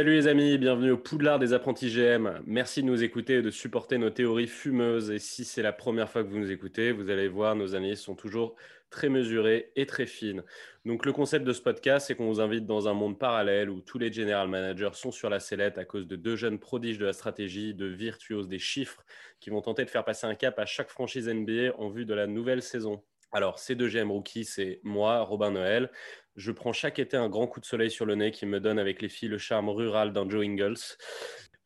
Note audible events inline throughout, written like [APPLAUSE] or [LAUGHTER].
Salut les amis, bienvenue au Poudlard des apprentis GM. Merci de nous écouter et de supporter nos théories fumeuses. Et si c'est la première fois que vous nous écoutez, vous allez voir, nos analyses sont toujours très mesurées et très fines. Donc le concept de ce podcast, c'est qu'on vous invite dans un monde parallèle où tous les general managers sont sur la sellette à cause de deux jeunes prodiges de la stratégie, de virtuoses des chiffres, qui vont tenter de faire passer un cap à chaque franchise NBA en vue de la nouvelle saison. Alors, ces deux GM rookies, c'est moi, Robin Noël. Je prends chaque été un grand coup de soleil sur le nez qui me donne avec les filles le charme rural d'un Joe Ingles.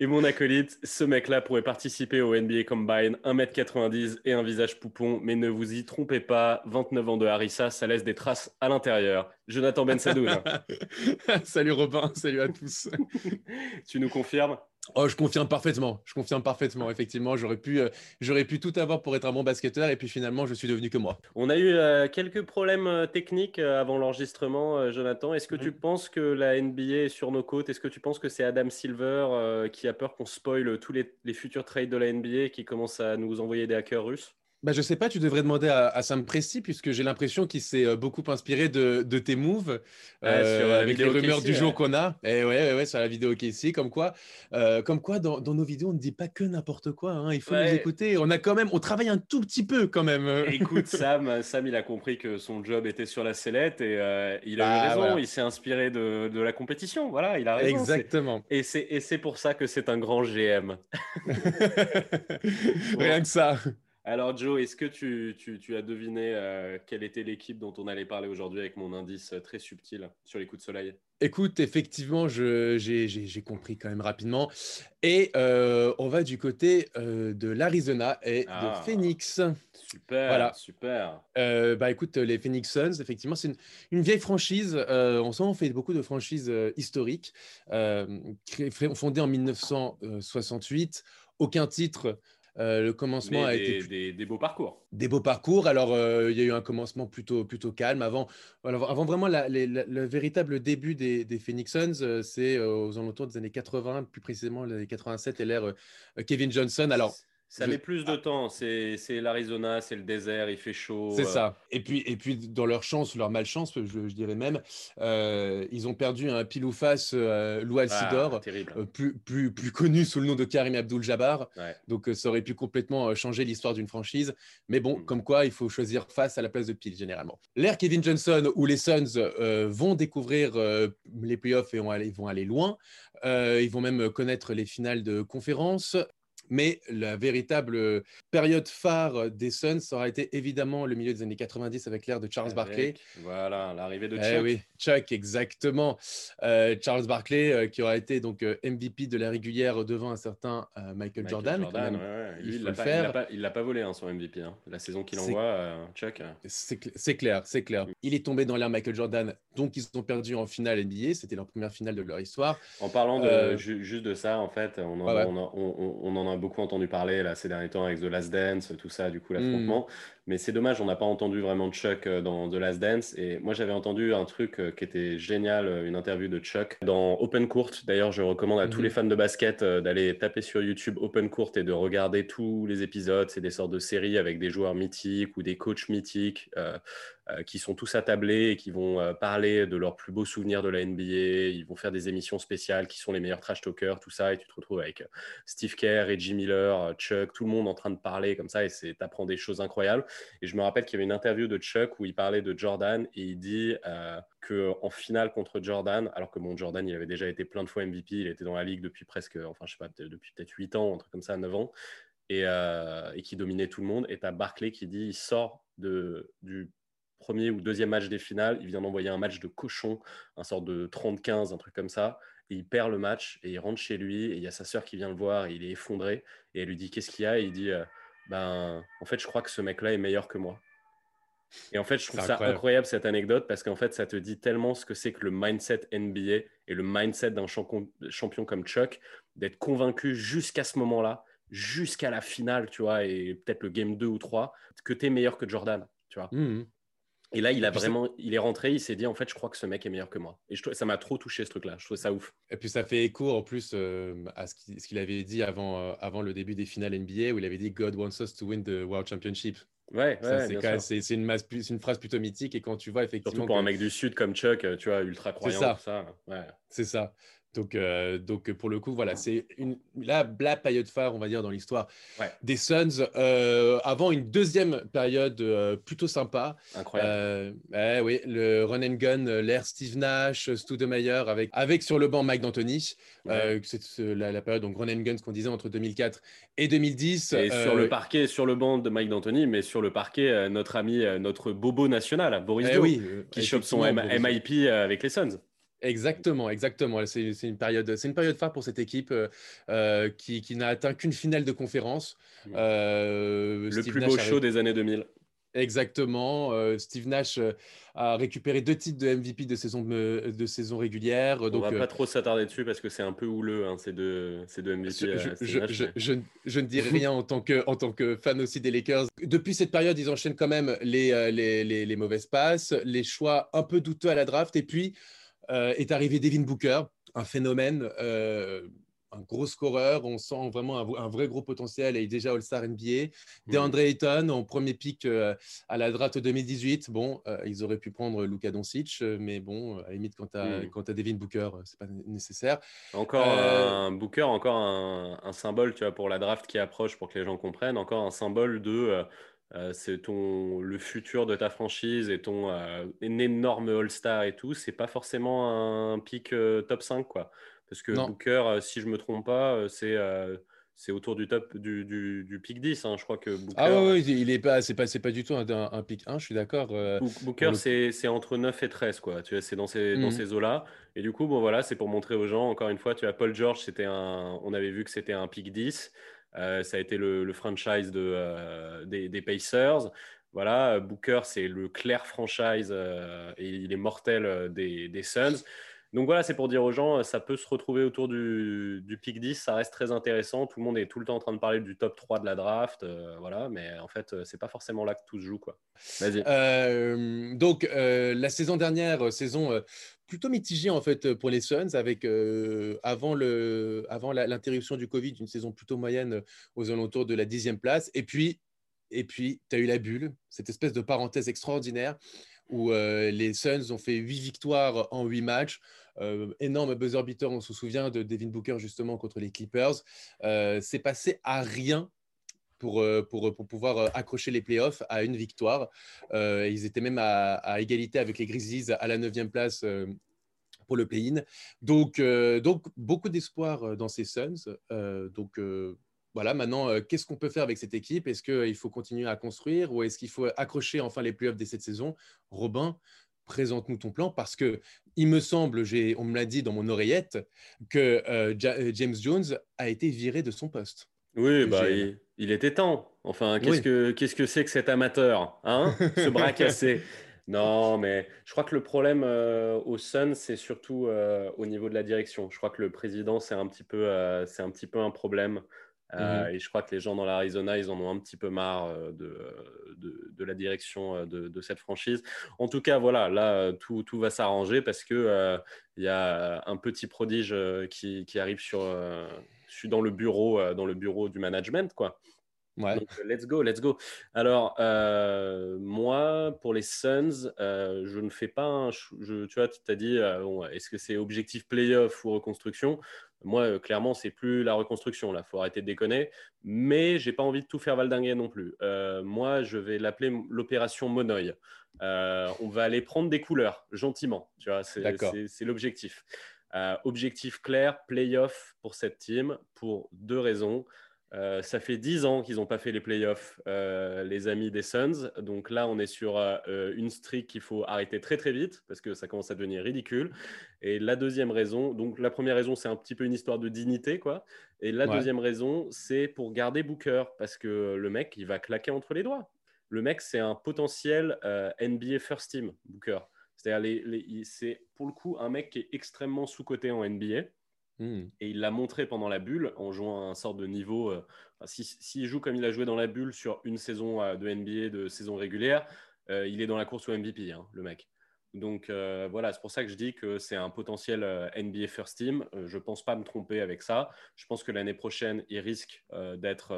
Et mon acolyte, ce mec-là pourrait participer au NBA Combine, 1m90 et un visage poupon, mais ne vous y trompez pas, 29 ans de Harissa, ça laisse des traces à l'intérieur. Jonathan Ben [LAUGHS] salut Robin, salut à tous. tu nous confirmes? Oh, je confirme parfaitement. Je confirme parfaitement. Effectivement, j'aurais pu, euh, j'aurais pu tout avoir pour être un bon basketteur et puis finalement, je suis devenu que moi. On a eu euh, quelques problèmes euh, techniques avant l'enregistrement, Jonathan. Est-ce que tu penses que la NBA est sur nos côtes? Est-ce que tu penses que c'est Adam Silver qui a peur qu'on spoil tous les, les futurs trades de la NBA et qui commence à nous envoyer des hackers russes? Bah, je sais pas, tu devrais demander à, Sam Presti, puisque j'ai l'impression qu'il s'est euh, beaucoup inspiré de, tes moves euh, avec les rumeurs du jour qu'on a. Et eh ouais, ouais, ouais, sur la vidéo qui est ici, comme quoi, euh, comme quoi dans, nos vidéos, on ne dit pas que n'importe quoi. Hein. il faut nous écouter. On a quand même, on travaille un tout petit peu quand même. [LAUGHS] Écoute, [LAUGHS] Sam, Sam, il a compris que son job était sur la sellette et il a eu bah, raison. Il s'est inspiré de, de, la compétition. Voilà, il a raison. Exactement. Et c'est pour ça que c'est un grand GM. [LAUGHS] Rien que ça. Alors Joe, est-ce que tu, as deviné euh, quelle était l'équipe dont on allait parler aujourd'hui avec mon indice euh, très subtil sur les coups de soleil? Écoute, effectivement, j'ai compris quand même rapidement. Et euh, on va du côté de l'Arizona et de ah. Phoenix. Super, voilà. super. bah écoute, les Phoenix Suns, effectivement, c'est une, vieille franchise. on sent on fait beaucoup de franchises historiques, fondée en 1968. Aucun titre le commencement a été des, beaux parcours. Des beaux parcours. Alors, euh, il y a eu un commencement plutôt, plutôt calme. Avant, avant vraiment le véritable début des, Phoenix Suns, euh, c'est aux alentours des années 80, plus précisément les années 87 et l'ère Kevin Johnson. Alors, ça met plus de ah. temps. C'est l'Arizona, c'est le désert, il fait chaud. C'est ça. Et puis, et puis, dans leur chance, leur malchance, je, je dirais même, euh, ils ont perdu un pile ou face euh, Lou Alcidor, euh, plus, plus, plus connu sous le nom de Karim Abdul-Jabbar. Donc, ça aurait pu complètement changer l'histoire d'une franchise. Mais bon, mm. comme quoi, il faut choisir face à la place de pile, généralement. L'ère Kevin Johnson, où les Suns vont découvrir les playoffs et vont aller, vont aller loin. ils vont même connaître les finales de conférence. Mais la véritable période phare des Suns aura été évidemment le milieu des années 90 avec l'ère de Charles Barkley. Voilà, l'arrivée de eh Chuck. oui, Chuck, exactement. Euh, Charles Barkley, euh, qui aura été donc euh, MVP de la régulière devant un certain Michael, Jordan. Jordan il ne l'a pas, volé, hein, son MVP. Hein. La saison qu'il envoie, Chuck. C'est clair, c'est clair. Il est tombé dans l'ère Michael Jordan, donc ils ont perdu en finale NBA. C'était leur première finale de leur histoire. En parlant de, juste de ça, en fait, on en, on en a beaucoup entendu parler là, ces derniers temps avec The Last Dance, tout ça, du coup, l'affrontement. Mais c'est dommage, on n'a pas entendu vraiment Chuck euh, dans The Last Dance. Et moi, j'avais entendu un truc euh, qui était génial, euh, une interview de Chuck dans Open Court. D'ailleurs, je recommande à tous hmm. les fans de basket d'aller taper sur YouTube Open Court et de regarder tous les épisodes. C'est des sortes de séries avec des joueurs mythiques ou des coachs mythiques qui sont tous attablés et qui vont parler de leurs plus beaux souvenirs de la NBA. Ils vont faire des émissions spéciales qui sont les meilleurs trash talkers, tout ça. Et tu te retrouves avec Steve Kerr, Reggie Miller, Chuck, tout le monde en train de parler comme ça. Et tu apprends des choses incroyables. Et je me rappelle qu'il y avait une interview de Chuck où il parlait de Jordan et il dit euh, qu'en finale contre Jordan, alors que bon, Jordan, il avait déjà été plein de fois MVP, il était dans la ligue depuis presque, enfin, je sais pas, depuis peut-être 8 ans, un truc comme ça, 9 ans, et, euh, et qui dominait tout le monde. Et tu as Barclay qui dit il sort du premier ou deuxième match des finales, il vient d'envoyer un match de cochon, un sort de 30-15, un truc comme ça, et il perd le match, et il rentre chez lui, et il y a sa sœur qui vient le voir, et il est effondré, et elle lui dit qu'est-ce qu'il y a, et il dit euh, ben, en fait, je crois que ce mec-là est meilleur que moi. Et en fait, je trouve ça incroyable. cette anecdote parce qu'en fait, ça te dit tellement ce que c'est que le mindset NBA et le mindset d'un champion comme Chuck, d'être convaincu jusqu'à ce moment-là, jusqu'à la finale, tu vois, et peut-être le game 2 ou 3, que tu es meilleur que Jordan, tu vois. Mmh. Et là, il a vraiment, il est rentré, il s'est dit en fait, je crois que ce mec est meilleur que moi. Et je, ça m'a trop touché ce truc-là. Je trouve ça ouf. Et puis ça fait écho en plus euh, à ce qu'il avait dit avant, euh, avant le début des finales NBA où il avait dit God wants us to win the World Championship. Ouais, c'est une, une, phrase plutôt mythique et quand tu vois effectivement. Surtout pour un mec du Sud comme Chuck, tu vois, ultra croyant, ça. ça. C'est ça. Donc, euh, donc pour le coup, voilà, c'est une, la, la période phare, on va dire, dans l'histoire des Suns. Euh, avant une deuxième période euh, plutôt sympa. Incroyable. Eh oui, le run and gun, l'ère Steve Nash, Studemeyer, avec, avec sur le banc Mike D'Antoni. c'est la, la, période, donc run and gun, ce qu'on disait entre 2004 et 2010. Et sur le parquet, sur le banc de Mike D'Antoni, mais sur le parquet, notre ami, notre bobo national, Boris eh oui, qui chope son MIP avec les Suns. Exactement, exactement. C'est une période, c'est une période phare pour cette équipe euh, euh, qui, n'a atteint qu'une finale de conférence. Euh, le plus beau show des années 2000. Exactement. Steve Nash a récupéré deux titres de MVP de saison, de, saison régulière. On ne va pas trop s'attarder dessus parce que c'est un peu houleux, hein, ces, deux, ces deux MVP. Je, ne dirai [LAUGHS] rien en tant, que, en tant que fan aussi des Lakers. Depuis cette période, ils enchaînent quand même les, les, les, les mauvaises passes, les choix un peu douteux à la draft et puis est arrivé Devin Booker, un phénomène, euh, un gros scoreur. On sent vraiment un, vrai gros potentiel. Est déjà All-Star NBA. Mmh. DeAndre Ayton, en premier pick euh, à la draft 2018. Bon, ils auraient pu prendre Luka Doncic, mais bon, à la limite, quand tu as, mmh. Devin Booker, c'est pas nécessaire. Encore un Booker, encore un, un, symbole tu vois, pour la draft qui approche, pour que les gens comprennent. Encore un symbole de euh, c'est ton le futur de ta franchise et ton euh, énorme All-Star et tout, c'est pas forcément un pic euh, top 5 quoi. Parce que Booker, si je me trompe pas, c'est c'est autour du top du, du, pic 10 hein. je crois que Booker Ah oui, il est pas c'est pas pas du tout un, un, pic 1, je suis d'accord. Booker c'est entre 9 et 13 quoi. Tu c'est dans ces dans mmh. ces eaux-là et du coup bon voilà, c'est pour montrer aux gens encore une fois, tu as Paul George, c'était un on avait vu que c'était un pic 10. Euh, ça a été le, franchise de, euh, des, Pacers. Voilà, Booker, c'est le clair franchise euh, et il est mortel des, des Suns. Donc voilà, c'est pour dire aux gens, ça peut se retrouver autour du, du, pic 10, ça reste très intéressant. Tout le monde est tout le temps en train de parler du top 3 de la draft, voilà, mais en fait, c'est pas forcément là que tout se joue, quoi. Vas-y. donc la saison dernière, saison plutôt mitigé en fait pour les Suns avec euh, avant le avant l'interruption du Covid une saison plutôt moyenne aux alentours de la dixième place et puis et puis tu as eu la bulle cette espèce de parenthèse extraordinaire où euh, les Suns ont fait huit victoires en huit matchs euh, énorme buzzer beater on se souvient de Devin Booker justement contre les Clippers c'est passé à rien pour, pour, pour, pouvoir accrocher les playoffs à une victoire. ils étaient même à, égalité avec les Grizzlies à la neuvième place pour le play-in. Donc, donc, beaucoup d'espoir dans ces Suns. donc, voilà, maintenant, qu'est-ce qu'on peut faire avec cette équipe? Est-ce qu'il faut continuer à construire ou est-ce qu'il faut accrocher enfin les playoffs de cette saison? Robin, présente-nous ton plan parce que il me semble, on me l'a dit dans mon oreillette, que James Jones a été viré de son poste. Oui, bah, il, était temps. Enfin, qu'est-ce que qu'est-ce que c'est que cet amateur, hein Ce bras [LAUGHS] cassé? Non, mais je crois que le problème euh, au Sun, c'est surtout euh, au niveau de la direction. Je crois que le président, c'est un petit peu, euh, c'est un petit peu un problème. Mhm. Et je crois que les gens dans l'Arizona, ils en ont un petit peu marre de, de, la direction de, de, cette franchise. En tout cas, voilà, là, tout, tout va s'arranger parce que il y a un petit prodige qui, qui arrive sur suis dans le bureau, euh, dans le bureau du management, quoi. Ouais. Donc, euh, let's go, let's go. Alors, euh, moi, pour les Suns, je ne fais pas un. Je, tu vois, tu t'as dit, est-ce que c'est objectif playoff ou reconstruction? Moi, clairement, c'est plus la reconstruction. Là, faut arrêter de déconner. Mais j'ai pas envie de tout faire valdinguer non plus. moi, je vais l'appeler l'opération Monoï. on va aller prendre des couleurs, gentiment. Tu vois, c'est l'objectif. Euh, objectif clair, playoff pour cette team, pour deux raisons. Euh, ça fait dix ans qu'ils n'ont pas fait les playoffs, euh, les amis des Suns. Donc là, on est sur une streak qu'il faut arrêter très très vite parce que ça commence à devenir ridicule. Et la deuxième raison, donc la première raison, c'est un petit peu une histoire de dignité, quoi. Et la deuxième raison, c'est pour garder Booker parce que le mec, il va claquer entre les doigts. Le mec, c'est un potentiel NBA First Team, Booker. C'est-à-dire, c'est pour le coup un mec qui est extrêmement sous-coté en NBA. Hmm. Et il l'a montré pendant la bulle en jouant à un sort de niveau. Euh, S'il joue comme il a joué dans la bulle sur une saison euh, de NBA de saison régulière, euh, il est dans la course au MVP, hein, le mec. Donc voilà, c'est pour ça que je dis que c'est un potentiel NBA First Team. Je ne pense pas me tromper avec ça. Je pense que l'année prochaine, il risque d'être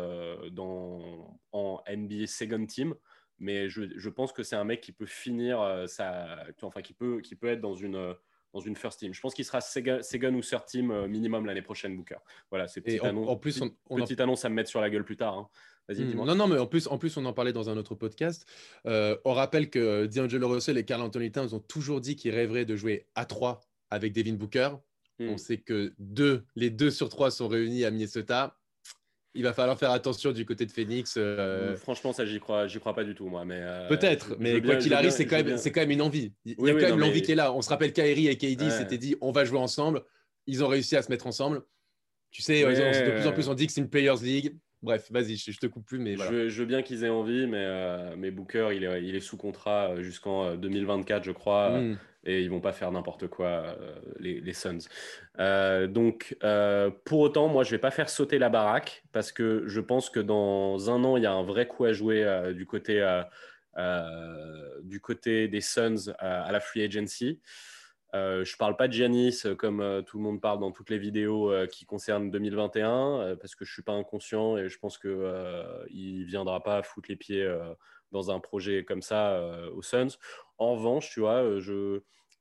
en NBA Second Team. Mais je, pense que c'est un mec qui peut finir, enfin qui peut, qui peut être dans une, dans une First Team. Je pense qu'il sera second, ou Third Team minimum l'année prochaine, Booker. Voilà, c'est petite, annonce, en plus, petite annonce à me mettre sur la gueule plus tard. Hein. Mmh. Non, non, mais en plus, en plus, on en parlait dans un autre podcast. Euh, on rappelle que D'Angelo Russell et Carl Anthony Towns ont toujours dit qu'ils rêveraient de jouer à 3 avec Devin Booker. On mmh. sait que deux, les deux sur trois sont réunis à Minnesota. Il va falloir faire attention du côté de Phoenix. Euh. Mmh, franchement, ça, j'y crois, j'y crois pas du tout, moi. Mais euh, peut-être, mais quoi qu'il arrive, c'est quand même, c'est quand même une envie. Il y a quand même l'envie qui est là. On se rappelle Kyrie et KD s'étaient dit, on va jouer ensemble. Ils ont réussi à se mettre ensemble. Tu sais, de plus en plus, on dit que c'est une Players League. Bref, vas-y, je, te coupe plus, mais voilà. je, veux bien qu'ils aient envie, mais, euh, mais Booker, il est, il est sous contrat euh, jusqu'en 2024, euh, je crois, hmm. Et ils vont pas faire n'importe quoi, les, les, Suns. donc, pour autant, moi, je vais pas faire sauter la baraque, parce que je pense que dans un an, il y a un vrai coup à jouer du, côté, du côté des Suns à la free agency. Euh, je ne parle pas de Giannis euh, comme euh, tout le monde parle dans toutes les vidéos qui concernent 2021, parce que je ne suis pas inconscient et je pense qu'il ne viendra pas foutre les pieds dans un projet comme ça aux Suns. En revanche, tu vois,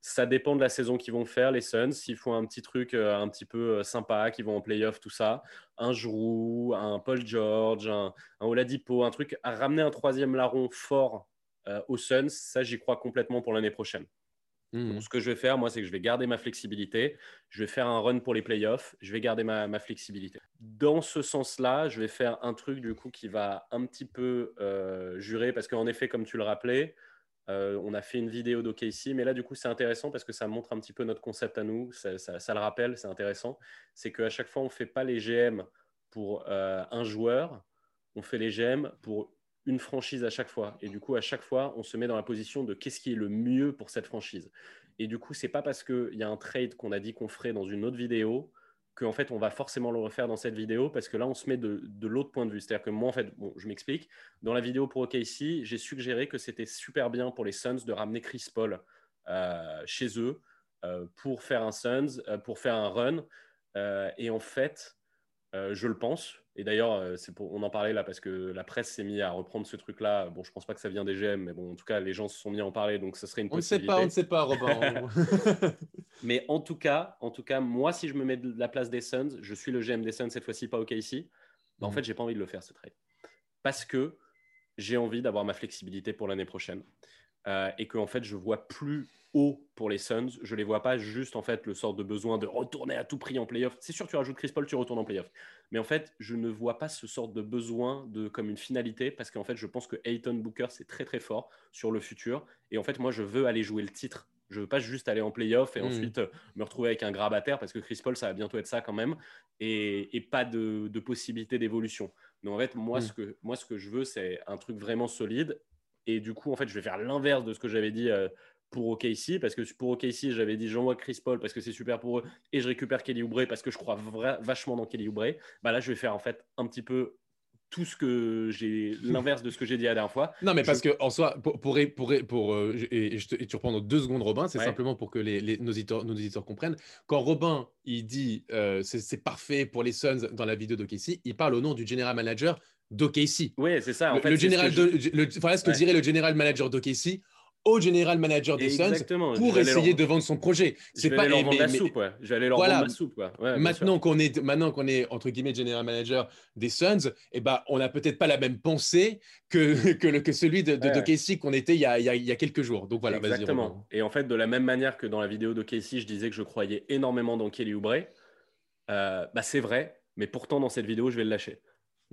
ça dépend de la saison qu'ils vont faire, les Suns. S'ils font un petit truc un petit peu sympa, qu'ils vont en playoff, tout ça, un Giroud, un Paul George, un, un Oladipo, un truc à ramener un troisième larron fort aux Suns, ça j'y crois complètement pour l'année prochaine. Mmh. ce que je vais faire, moi, c'est que je vais garder ma flexibilité. Je vais faire un run pour les playoffs. Je vais garder ma, flexibilité. Dans ce sens-là, je vais faire un truc du coup qui va un petit peu euh, jurer, parce qu'en effet, comme tu le rappelais, euh, on a fait une vidéo d'OKC, mais là, du coup, c'est intéressant parce que ça montre un petit peu notre concept à nous. Ça, le rappelle, c'est intéressant. C'est qu'à chaque fois, on ne fait pas les GM pour euh, un joueur, on fait les GM pour une franchise à chaque fois. Et du coup, à chaque fois, on se met dans la position de qu'est-ce qui est le mieux pour cette franchise. Et du coup, c'est pas parce qu'il y a un trade qu'on a dit qu'on ferait dans une autre vidéo qu'en fait, on va forcément le refaire dans cette vidéo parce que là, on se met de, l'autre point de vue. C'est-à-dire que moi, en fait, bon, je m'explique. Dans la vidéo pour OKC, j'ai suggéré que c'était super bien pour les Suns de ramener Chris Paul euh, chez eux euh, pour faire un Suns, euh, pour faire un run. et en fait, je le pense, et d'ailleurs, euh, on en parlait là parce que la presse s'est mise à reprendre ce truc-là. Bon, je pense pas que ça vient des GM, mais bon, en tout cas, les gens se sont mis à en parler, donc ce serait une on possibilité. On ne sait pas, on ne sait pas, Robin. [LAUGHS] [LAUGHS] mais en tout cas, en tout cas, moi, si je me mets de la place des Suns, je suis le GM des Suns cette fois-ci, pas OK ici. Bah, en mhm. fait, j'ai pas envie de le faire ce trade parce que j'ai envie d'avoir ma flexibilité pour l'année prochaine euh, et que en fait, je vois plus haut pour les Suns. Je les vois pas juste en fait le sort de besoin de retourner à tout prix en playoff. C'est sûr, tu rajoutes Chris Paul, tu retournes en playoff. Mais en fait, je ne vois pas ce sort de besoin de comme une finalité parce qu'en fait, je pense que Ayton Booker c'est très très fort sur le futur. Et en fait, moi, je veux aller jouer le titre. Je veux pas juste aller en playoff et hmm. ensuite euh, me retrouver avec un grabataire parce que Chris Paul, ça va bientôt être ça quand même et, pas de, possibilité d'évolution. Donc en fait, moi, hmm. ce que, moi, ce que je veux, c'est un truc vraiment solide. Et du coup, en fait, je vais faire l'inverse de ce que j'avais dit euh, pour OKC, parce que pour OKC, j'avais dit j'envoie Chris Paul parce que c'est super pour eux, et je récupère Kelly Oubre parce que je crois vachement dans Kelly Oubre. Bah là, je vais faire en fait un petit peu tout ce que j'ai l'inverse de ce que j'ai dit la dernière fois. Non, mais parce que en soi, pour, pour, pour, pour euh, et, je te, tu reprends dans deux secondes, Robin, c'est simplement pour que les, nos, éditeurs, nos, éditeurs, comprennent. Quand Robin il dit euh, c'est parfait pour les Suns dans la vidéo d'OKC, il parle au nom du general manager d'OKC. Oui, c'est ça. En le, fait, le général, ce que dirait le general manager d'OKC au général manager des Suns pour essayer de vendre son projet. C'est pas leur vendre la soupe, ouais. J'allais leur vendre la soupe, Ouais, maintenant qu'on est maintenant qu'on est entre guillemets général manager des Suns, eh ben on n'a peut-être pas la même pensée que [LAUGHS] que, le, que celui de, de, Casey qu'on était il y, a, il, y a, quelques jours. Donc voilà. Exactement. Et en fait, de la même manière que dans la vidéo de Casey, je disais que je croyais énormément dans Kelly Oubre, euh, bah c'est vrai. Mais pourtant, dans cette vidéo, je vais le lâcher.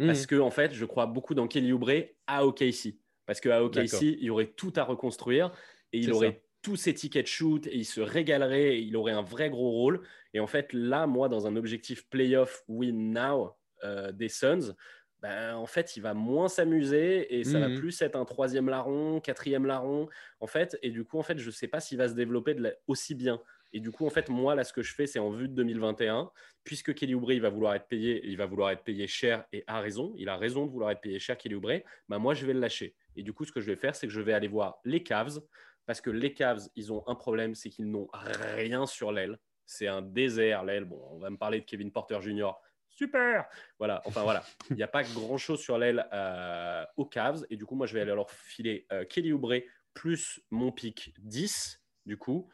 Mmh. Parce que en fait, je crois beaucoup dans Kelly Oubre à OKC. Parce qu'à OKC, il y aurait tout à reconstruire et il aurait tous ses tickets de shoot et il se régalerait et il aurait un vrai gros rôle. Et en fait, là, moi, dans un objectif playoff win now euh, des Suns, ben, en fait, il va moins s'amuser et ça va mhm. plus être un troisième larron, quatrième larron, en fait. Et du coup, en fait, je ne sais pas s'il va se développer aussi bien. Et du coup, en fait, moi, là, ce que je fais, c'est en vue de 2021, puisque Kelly Oubre, il va vouloir être payé, il va vouloir être payé cher et a raison. Il a raison de vouloir être payé cher, Kelly Oubre. Ben, moi, je vais le lâcher. Et du coup, ce que je vais faire, c'est que je vais aller voir les Cavs, parce que les Cavs, ils ont un problème, c'est qu'ils n'ont rien sur l'aile. C'est un désert, l'aile. Bon, on va me parler de Kevin Porter Jr. Super Voilà, enfin voilà. Il n'y a pas grand-chose sur l'aile euh, aux Cavs. Et du coup, moi, je vais aller leur filer euh, Kelly Oubre plus mon pic 10, du coup,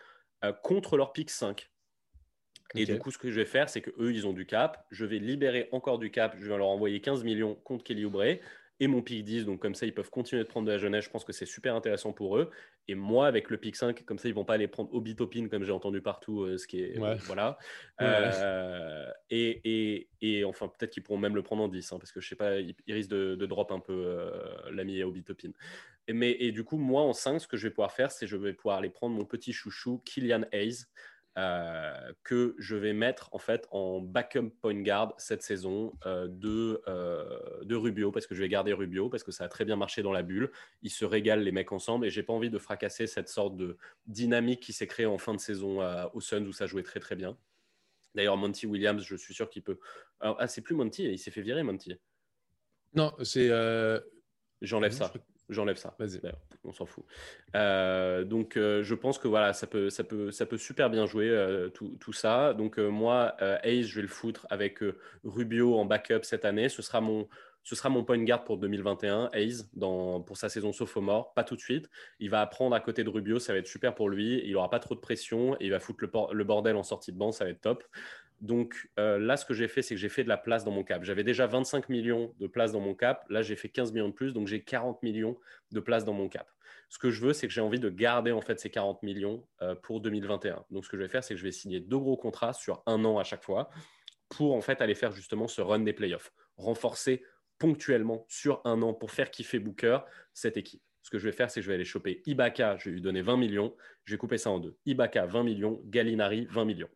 euh, contre leur pic 5. Et du coup, ce que je vais faire, c'est qu'eux, ils ont du cap. Je vais libérer encore du cap. Je vais leur envoyer 15 millions contre Kelly Oubre et mon pic 10. Donc, comme ça, ils peuvent continuer de prendre de la jeunesse. Je pense que c'est super intéressant pour eux. Et moi, avec le pic 5, comme ça, ils vont pas aller prendre Obitopin, comme j'ai entendu partout, euh, ce qui est. voilà. Euh, et, et, enfin, peut-être qu'ils pourront même le prendre en 10, hein, parce que je sais pas, ils, risquent de, drop un peu euh, l'ami Obitopin. Et, mais, et du coup, moi, en 5, ce que je vais pouvoir faire, c'est je vais pouvoir aller prendre mon petit chouchou, Kylian Hayes. Euh, que je vais mettre en fait en backup point guard cette saison euh, de, euh, de Rubio parce que je vais garder Rubio parce que ça a très bien marché dans la bulle. Ils se régalent les mecs ensemble et j'ai pas envie de fracasser cette sorte de dynamique qui s'est créée en fin de saison au Suns où ça jouait très très bien. D'ailleurs, Monty Williams, je suis sûr qu'il peut. ah, c'est plus Monty, il s'est fait virer, Monty. Non, c'est. J'enlève ça. J'enlève ça. Vas-y. On s'en fout. Euh, donc, euh, je pense que voilà, ça peut, ça peut, ça peut super bien jouer euh, tout, tout, ça. Donc, moi, Ace, je vais le foutre avec Rubio en backup cette année. Ce sera mon, ce sera mon point guard pour 2021, Ace, dans, pour sa saison sophomore. Pas tout de suite. Il va apprendre à côté de Rubio, ça va être super pour lui. Il n'aura pas trop de pression et il va foutre le, le, bordel en sortie de banc, ça va être top. Donc euh, là, ce que j'ai fait, c'est que j'ai fait de la place dans mon cap. J'avais déjà 25 millions de place dans mon cap. Là, j'ai fait 15 millions de plus, donc j'ai 40 millions de place dans mon cap. Ce que je veux, c'est que j'ai envie de garder en fait ces 40 millions euh, pour 2021. Donc ce que je vais faire, c'est que je vais signer deux gros contrats sur un an à chaque fois pour en fait aller faire justement ce run des playoffs, renforcer ponctuellement sur un an pour faire kiffer Booker cette équipe. Ce que je vais faire, c'est que je vais aller choper Ibaka, je vais lui donner 20 millions, je vais couper ça en deux. Ibaka 20 millions, Gallinari 20 millions.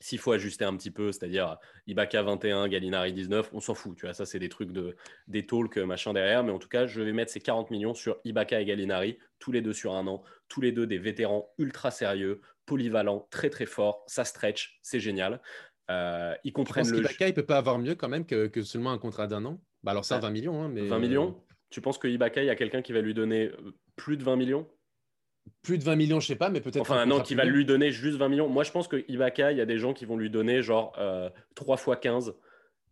S'il faut ajuster un petit peu, c'est-à-dire Ibaka 21, Gallinari 19, on s'en fout. Tu vois, ça, c'est des trucs de, des talks, machin derrière. Mais en tout cas, je vais mettre ces 40 millions sur Ibaka et Gallinari, tous les deux sur un an, tous les deux des vétérans ultra sérieux, polyvalents, très très forts. Ça stretch, c'est génial. Euh, ils comprennent tu penses le. Ibaka, il peut pas avoir mieux quand même que, seulement un contrat d'un an? Bah Alors, ça, 20 millions. Hein, mais... 20 millions? Tu penses que Ibaka, il y a quelqu'un qui va lui donner euh, plus de 20 millions? Plus de 20 millions, je sais pas, mais peut-être. Enfin, non, qui va lui donner juste 20 millions. Moi, je pense que Ibaka, il y a des gens qui vont lui donner genre euh, 3 fois 15.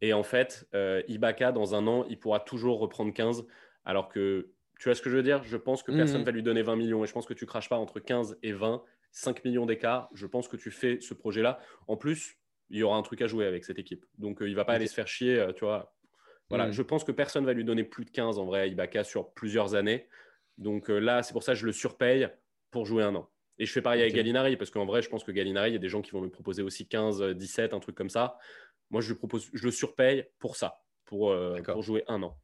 Et en fait, euh, Ibaka, dans un an, il pourra toujours reprendre 15. Alors que, tu vois ce que je veux dire? Je pense que personne ne mhm. va lui donner 20 millions. Et je pense que tu craches pas entre 15 et 20, 5 millions d'écart. Je pense que tu fais ce projet-là. En plus, il y aura un truc à jouer avec cette équipe. Donc, euh, il va pas aller se faire chier, euh, tu vois. Voilà, mhm. je pense que personne va lui donner plus de 15 en vrai à Ibaka sur plusieurs années. Donc là, c'est pour ça que je le surpaye pour jouer un an. Et je fais pareil avec Gallinari, parce qu'en vrai, je pense que Gallinari, il y a des gens qui vont me proposer aussi 15, 17, un truc comme ça. Moi, je, propose, je le surpaye pour ça, pour, euh, pour jouer un an.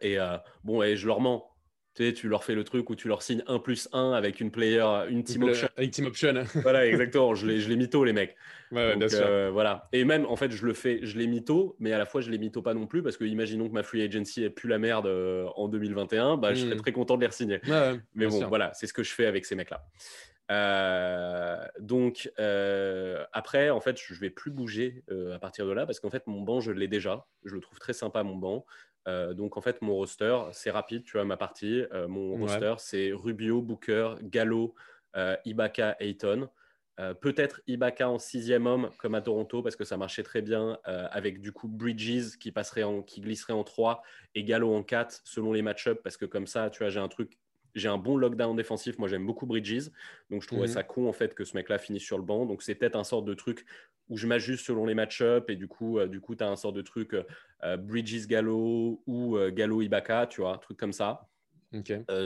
Et euh, bon, et je leur mens. Tu, sais, tu leur fais le truc où tu leur signes 1 plus 1 avec une player, une team option. Une team option. [LAUGHS] voilà, exactement. Je les, je les mytho, les mecs. Ouais, bien sûr. Euh, voilà. Et même, en fait, je le fais, je les mytho, mais à la fois, je les mytho pas non plus parce que imaginons que ma free agency est plus la merde euh, en 2021, bah, je serais hmm. très content de les re-signer. mais bon, voilà, c'est ce que je fais avec ces mecs-là. Euh, donc après, en fait, je vais plus bouger à partir de là parce qu'en fait, mon banc, je l'ai déjà. Je le trouve très sympa, mon banc. Euh, donc en fait, mon roster, c'est rapide, tu vois, ma partie. Euh, mon roster, c'est Rubio, Booker, Gallo, euh, Ibaka, Ayton. Peut-être Ibaka en sixième homme comme à Toronto parce que ça marchait très bien avec du coup Bridges qui passerait en, qui glisserait en 3 et Gallo en 4 selon les match-ups parce que comme ça, tu vois, j'ai un truc j'ai un bon lockdown défensif. Moi, j'aime beaucoup Bridges. Donc, je trouvais mhm. ça con, en fait, que ce mec-là finisse sur le banc. Donc, c'est peut-être un sort de truc où je m'ajuste selon les match-ups. Et du coup, euh, du coup tu as un sort de truc euh, Bridges Gallo ou euh, Gallo Ibaka, tu vois, un truc comme ça.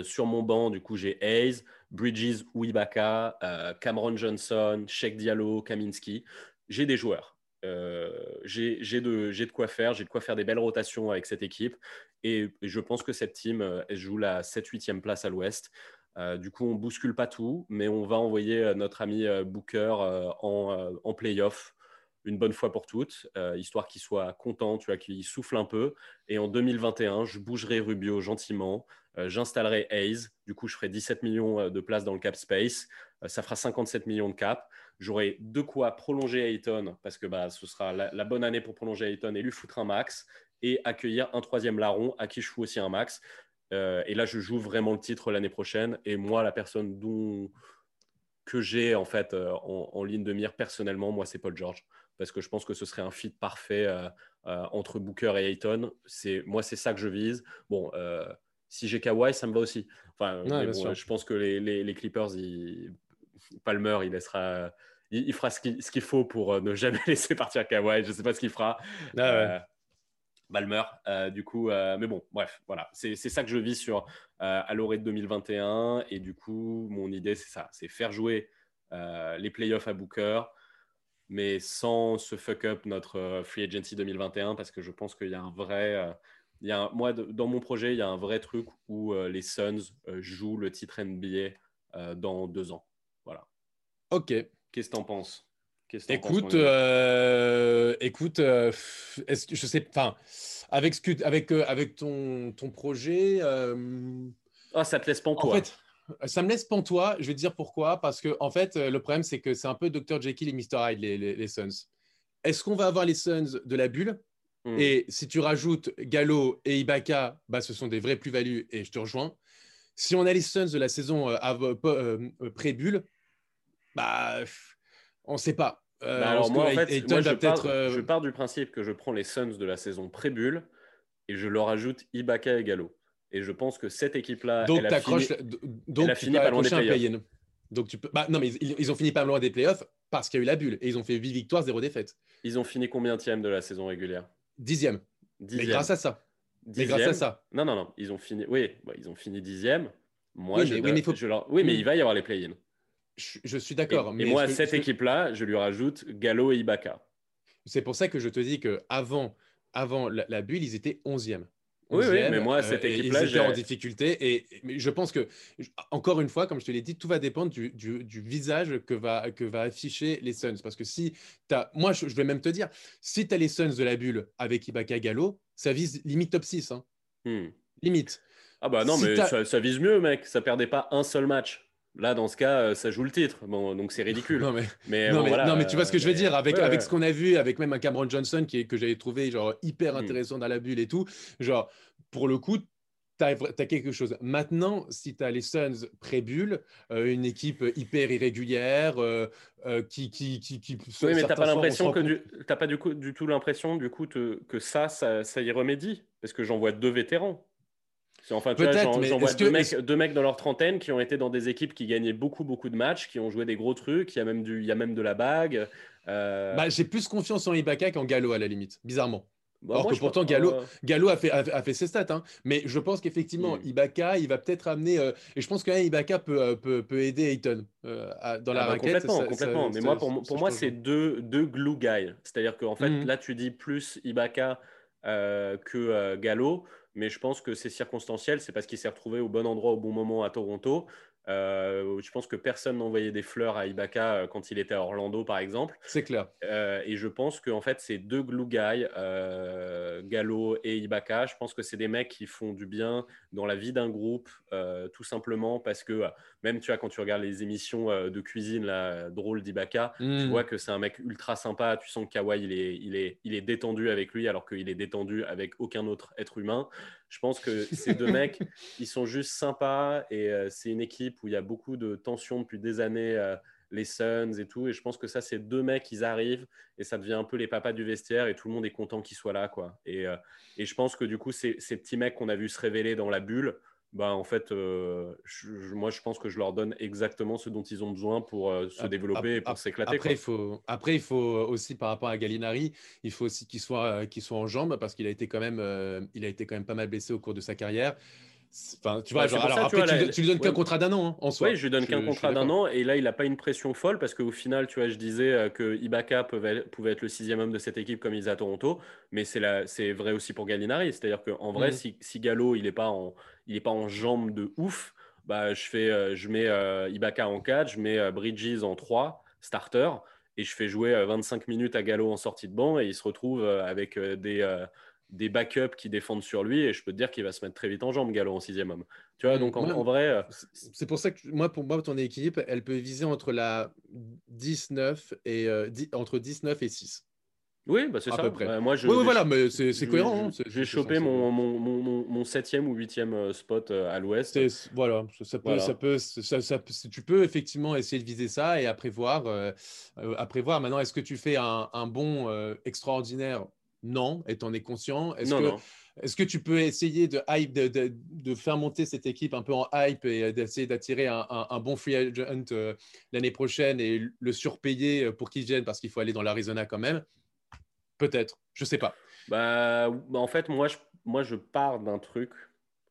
sur mon banc, du coup, j'ai Hayes, Bridges ou Ibaka, Cameron Johnson, Sheikh Diallo, Kaminski. J'ai des joueurs. J'ai de, quoi faire, j'ai de quoi faire des belles rotations avec cette équipe. Et, je pense que cette team, euh, joue la 7-8e place à l'ouest. Euh, du coup, on bouscule pas tout, mais on va envoyer euh, notre ami Booker en, en playoff une bonne fois pour toutes, histoire qu'il soit content, qu'il souffle un peu. Et en 2021, je bougerai Rubio gentiment, j'installerai Hayes, du coup, je ferai 17 millions de places dans le cap space, ça fera 57 millions de cap. J'aurai de quoi prolonger Ayton, parce que bah, ce sera la, la, bonne année pour prolonger Ayton et lui foutre un max et accueillir un troisième larron à qui je fous aussi un max. et là, je joue vraiment le titre l'année prochaine. Et moi, la personne dont que j'ai en fait en, ligne de mire personnellement, moi, c'est Paul George. Parce que je pense que ce serait un fit parfait entre Booker et Ayton. C'est, moi, c'est ça que je vise. Bon, si j'ai Kawhi, ça me va aussi. Enfin, je pense que les, les, Clippers, Palmer, il laissera il, fera ce qu'il faut pour euh, ne jamais [LAUGHS] laisser partir Kawhi. Je ne sais pas ce qu'il fera. Ah Balmer, euh, du coup, mais bon, bref, voilà, c'est ça que je vis sur à l'orée de 2021, et du coup, mon idée, c'est ça, c'est faire jouer les playoffs à Booker, mais sans se fuck up notre free agency 2021, parce que je pense qu'il y a un vrai, il y a moi, dans mon projet, il y a un vrai truc où les Suns jouent le titre NBA dans deux ans. Ok, Qu'est-ce que tu en penses Écoute, euh, écoute, euh, est-ce que je sais, enfin, avec ce que, avec euh, avec ton ton projet. Ah, ça te laisse pantois. En fait, ça me laisse pantois. Je vais te dire pourquoi. Parce que en fait, le problème c'est que c'est un peu Dr Jekyll et Mr Hyde les, les, Suns. Est-ce qu'on va avoir les Suns de la bulle? Hmm. Et si tu rajoutes Gallo et Ibaka, bah, ce sont des vraies plus-values et je te rejoins. Si on a les Suns de la saison pré-bulle, bah, on ne sait pas. Euh, bah, alors moi, en fait, je, pars, euh, je, pars, du principe que je prends les Suns de la saison pré-bulle et je leur ajoute Ibaka et Gallo. Et je pense que cette équipe-là, elle, a fini, donc elle a fini pas loin des playoffs. Donc tu peux... Bah, non, mais ils, ont fini pas loin des playoffs parce qu'il y a eu la bulle. Et ils ont fait 8 victoires, 0 défaites. Ils ont fini combien de la saison régulière? Dixième. dixième. Mais grâce à ça. Mais grâce à ça. Non, non, non. Ils ont fini, oui, ils ont fini dixième. Moi, oui, mais, je, oui, mais il va y avoir les play-ins. Je, suis d'accord. Et, moi, cette équipe-là, je lui rajoute Gallo et Ibaka. C'est pour ça que je te dis que avant, avant la, bulle, ils étaient 11e. oui, oui, mais moi, cette euh, équipe-là, ils étaient en difficulté. Et je pense que, encore une fois, comme je te l'ai dit, tout va dépendre du, du, visage que va, que va afficher les Suns. Parce que si tu as, moi, je, vais même te dire, si tu as les Suns de la bulle avec Ibaka Gallo, ça vise limite top 6. Hein. Hmm. Limite. Ah bah non, mais ça, ça, vise mieux, mec. Ça perdait pas un seul match. Là, dans ce cas, euh, ça joue le titre. Bon, donc c'est ridicule. [LAUGHS] non, mais, non, mais, tu vois ce que je veux dire avec, avec ce qu'on a vu, avec même un Cameron Johnson qui est, que j'avais trouvé genre hyper hmm. intéressant dans la bulle et tout. Genre, pour le coup, tu as, quelque chose. Maintenant, si tu as les Suns pré-bulle, euh, une équipe hyper irrégulière, euh, qui, qui, qui, qui, Oui, mais tu n'as pas l'impression que du, pas du, coup, du tout l'impression du coup que ça, ça, ça y remédie? Parce que j'en vois deux vétérans. Enfin, tu j'en vois deux, mecs, deux, mecs, dans leur trentaine qui ont été dans des équipes qui gagnaient beaucoup, beaucoup de matchs, qui ont joué des gros trucs. Il y a même, du, il y a même de la bague. Euh, bah, J'ai plus confiance en Ibaka qu'en Gallo, à la limite, bizarrement. Bah, Alors que pourtant, Gallo, Gallo a, fait, a, fait ses stats. Hein. Mais je pense qu'effectivement, mm. Ibaka, il va peut-être amener. Euh, et je pense que Ibaka peut, euh, peut, peut, aider Ayton dans la ah bah, Complètement, complètement. mais moi, pour, pour moi, c'est deux, deux glue guys. C'est-à-dire qu'en fait, mm. là, tu dis plus Ibaka que Gallo mais je pense que c'est circonstanciel. C'est parce qu'il s'est retrouvé au bon endroit au bon moment à Toronto. Euh, je pense que personne n'envoyait des fleurs à Ibaka euh, quand il était à Orlando, par exemple. C'est clair. Euh, et je pense qu'en fait, ces deux glue guys, Gallo et Ibaka, je pense que c'est des mecs qui font du bien dans la vie d'un groupe, tout simplement parce que même tu vois, quand tu regardes les émissions de cuisine là, drôles d'Ibaka, tu hmm. vois que c'est un mec ultra sympa. Tu sens que Kawhi, il est, il est, il est détendu avec lui alors qu'il est détendu avec aucun autre être humain. Je pense que ces deux [LAUGHS] mecs, ils sont juste sympas et euh, c'est une équipe où il y a beaucoup de tensions depuis des années, euh, les Suns et tout. Et je pense que ça, c'est deux mecs, ils arrivent et ça devient un peu les papas du vestiaire et tout le monde est content qu'ils soient là. quoi. Et, euh, et je pense que du coup, ces, ces petits mecs qu'on a vu se révéler dans la bulle, bah, en fait, moi, je pense que je leur donne exactement ce dont ils ont besoin pour se développer et pour s'éclater. Après, il faut, après, il faut aussi, par rapport à Gallinari, il faut aussi qu'il soit, qu'il soit en jambes parce qu'il a été quand même, il a été quand même pas mal blessé au cours de sa carrière. Enfin, tu vois, alors, après, tu, lui donnes qu'un contrat d'un an hein, en soi. Oui, je lui donne qu'un contrat d'un an et là, il n'a pas une pression folle parce qu'au final, tu vois, je disais que Ibaka pouvait, pouvait, être le sixième homme de cette équipe comme il est à Toronto, mais c'est vrai aussi pour Gallinari. C'est-à-dire qu'en vrai, mmh. si, si Gallo, il n'est pas en il pas en jambes de ouf, bah, je, fais, euh, je mets euh, Ibaka en 4, je mets euh, Bridges en 3, starter, et je fais jouer 25 minutes à Gallo en sortie de banc, et il se retrouve avec des, des backups qui défendent sur lui, et je peux te dire qu'il va se mettre très vite en jambes, Gallo, en sixième homme. Tu vois, donc en, vrai... C'est pour ça que moi, pour moi, ton équipe, elle peut viser entre la 19 et, entre 19 et 6. Oui, bah c'est ça. Peu près. moi, je, oui, voilà, mais c'est cohérent. Hein, j'ai chopé mon, mon, mon, mon, septième ou huitième euh, spot euh, à l'ouest. Voilà, ça peut, ça peut, ça, ça, tu peux effectivement essayer de viser ça et après voir. Euh, après voir. Maintenant, est-ce que tu fais un, un bon extraordinaire Non, et en es conscient. Est-ce que, non. Est-ce que tu peux essayer de, hype, de, de, de, faire monter cette équipe un peu en hype et d'essayer d'attirer un, un, un, bon free agent l'année prochaine et le surpayer pour qu'il vienne parce qu'il faut aller dans l'Arizona quand même? Peut-être, je sais pas. Bah, bah, en fait, moi, je, moi, je pars d'un truc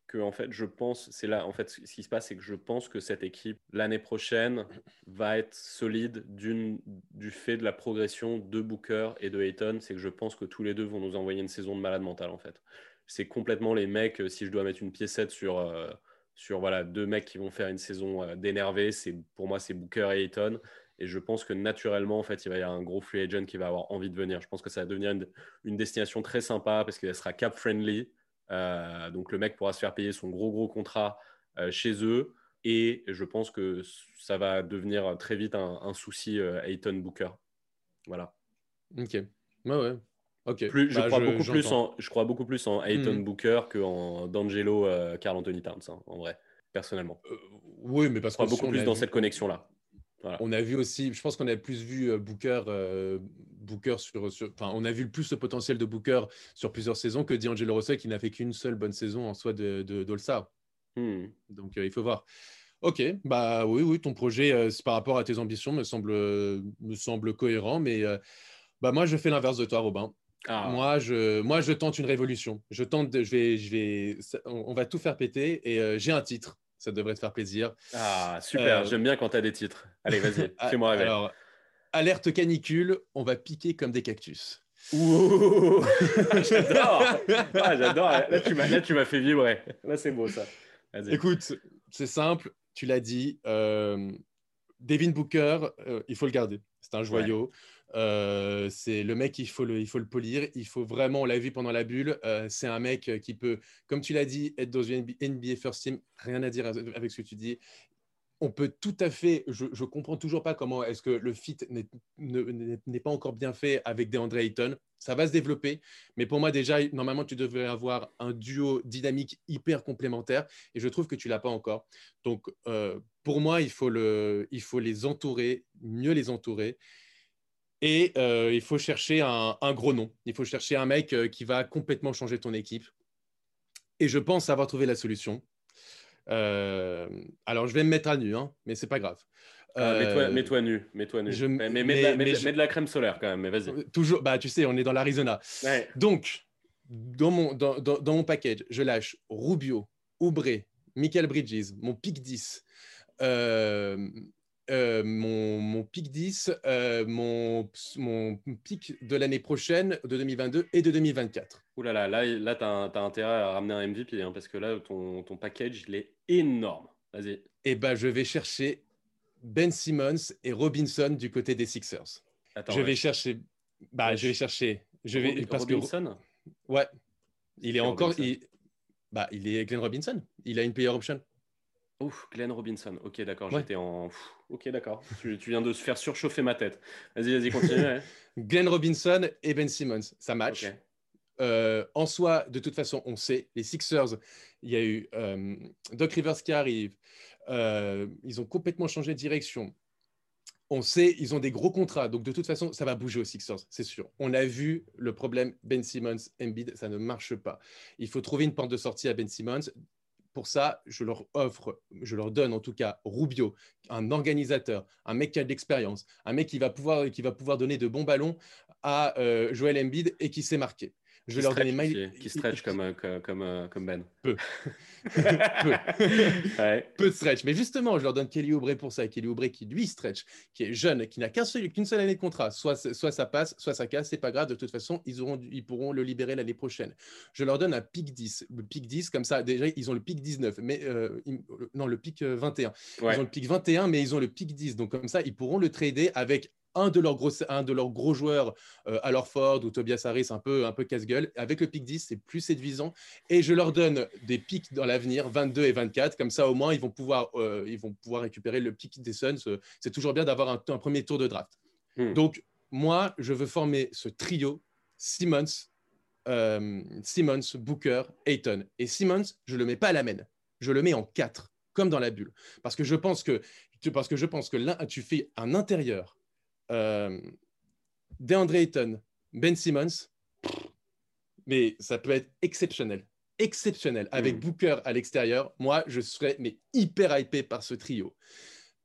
que, en fait, je pense, c'est là, en fait, ce qui se passe, c'est que je pense que cette équipe, l'année prochaine, va être solide du fait de la progression de Booker et de Hayton. C'est que je pense que tous les deux vont nous envoyer une saison de malade mental, en fait. C'est complètement les mecs, euh, si je dois mettre une piécette sur, euh, sur voilà, deux mecs qui vont faire une saison euh, c'est, pour moi, c'est Booker et Hayton. Et je pense que naturellement, en fait, il va y avoir un gros free agent qui va avoir envie de venir. Je pense que ça va devenir une, destination très sympa parce qu'elle sera cap friendly. Euh, donc le mec pourra se faire payer son gros gros contrat euh, chez eux. Et je pense que ça va devenir très vite un, souci euh, Ayton Booker. Voilà. Ok. Ouais, ouais. Ok. Plus, je, bah, crois beaucoup plus en, je crois beaucoup plus en Ayton hmm. Booker qu'en D'Angelo Carl Anthony Towns, hein, en vrai, personnellement. oui, mais parce je crois beaucoup plus dans cette connexion-là. On a vu aussi, je pense qu'on a plus vu euh, Booker, euh, Booker sur, enfin, on a vu le plus le potentiel de Booker sur plusieurs saisons que D'Angelo Russell qui n'a fait qu'une seule bonne saison en soi de, de, hmm. Donc euh, il faut voir. Ok, bah oui, oui, ton projet par rapport à tes ambitions me semble, me semble cohérent, mais bah moi je fais l'inverse de toi, Robin. Ah. Moi, je, moi, je tente une révolution. Je tente, je vais, je vais, on va tout faire péter et j'ai un titre ça devrait te faire plaisir. Ah, super, euh, j'aime bien quand tu as des titres. Allez, vas-y, [LAUGHS] ah, fais-moi rêver. Alors, alerte canicule, on va piquer comme des cactus. [LAUGHS] j'adore ah, J'adore Là, tu m'as fait vibrer. Là, c'est beau, ça. Écoute, c'est simple, tu l'as dit. Euh, Devin Booker, euh, il faut le garder. C'est un joyau. C'est le mec, il faut le, polir. Il faut vraiment, on l'a vu pendant la bulle, c'est un mec qui peut, comme tu l'as dit, être dans une NBA First Team. Rien à dire avec ce que tu dis. On peut tout à fait, je ne comprends toujours pas comment est-ce que le fit n'est pas encore bien fait avec DeAndre Ayton. Ça va se développer, mais pour moi déjà, normalement, tu devrais avoir un duo dynamique hyper complémentaire, et je trouve que tu l'as pas encore. Donc, pour moi, il faut les entourer, mieux les entourer. Et euh, il faut chercher un, gros nom. Il faut chercher un mec euh, qui va complètement changer ton équipe. Et je pense avoir trouvé la solution. Euh, alors, je vais me mettre à nu, hein, mais c'est pas grave. Ah, mets-toi nu, mets-toi nu. mais, mets, de la, crème solaire quand même, mais vas-y. Toujours, bah, tu sais, on est dans l'Arizona. Donc, dans mon, dans, dans, mon package, je lâche Rubio, Oubre, Michael Bridges, mon pic 10, euh, mon, mon, pic 10, euh, mon, mon pic de l'année prochaine, de 2022 et de 2024. Ouh là là, là, là tu as, intérêt à ramener un MVP hein, parce que là, ton, ton, package, il est énorme. Vas-y. Eh ben, je vais chercher Ben Simmons et Robinson du côté des Sixers. Attends, je vais chercher. Bah, je vais chercher. Je vais parce Robinson? Ouais. Il est encore. Il... Bah, il est Glenn Robinson. Il a une player option. Ouf, Glenn Robinson. Ok, d'accord. J'étais en. ok, d'accord. tu, viens de se faire surchauffer ma tête. Vas-y, vas-y, continue. [LAUGHS] Glenn Robinson et Ben Simmons, ça match. Euh, en soi, de toute façon, on sait, les Sixers, il y a eu euh, Doc Rivers qui arrive. Euh, ils ont complètement changé de direction. On sait, ils ont des gros contrats. Donc, de toute façon, ça va bouger aux Sixers, c'est sûr. On a vu le problème Ben Simmons, Embiid, ça ne marche pas. Il faut trouver une porte de sortie à Ben Simmons. Pour ça, je leur offre, je leur donne en tout cas Rubio, un organisateur, un mec qui a de l'expérience, un mec qui va pouvoir, qui va pouvoir donner de bons ballons à euh, Joel Embiid et qui s'est marqué. Je vais leur donner Miley. Qui stretch comme, euh, comme, euh, comme, Ben. Peu. [LAUGHS] Peu. [LAUGHS] Peu de stretch. Mais justement, je leur donne Kelly Oubre pour ça. Kelly Oubre qui, lui, stretch, qui est jeune, qui n'a qu'une seul, seule année de contrat. Soit, soit ça passe, soit ça casse. C'est pas grave. De toute façon, ils, auront, ils pourront le libérer l'année prochaine. Je leur donne un pic 10. Le pic 10, comme ça, déjà, ils ont le pic 19. Mais, euh, non, le pic 21. Ils ont le pic 21, mais ils ont le pic 10. Donc, comme ça, ils pourront le trader avec un de leurs gros, un de leurs gros joueurs, euh, Ford ou Tobias Harris, un peu, un peu casse-gueule. Avec le pic 10, c'est plus séduisant. Et je leur donne des pics dans l'avenir, 22 et 24. Comme ça, au moins, ils vont pouvoir, euh, ils vont pouvoir récupérer le pic des Suns. C'est toujours bien d'avoir un, premier tour de draft. Hmm. Donc, moi, je veux former ce trio Simmons, euh, Simmons, Booker, Ayton. Et Simmons, je le mets pas à la main. Je le mets en 4, comme dans la bulle. Parce que je pense que, parce que, je pense que là, tu fais un intérieur. Euh, DeAndre Ayton, Ben Simmons, mais ça peut être exceptionnel. Exceptionnel. Avec mm. Booker à l'extérieur, moi, je serais mais hyper hypé par ce trio.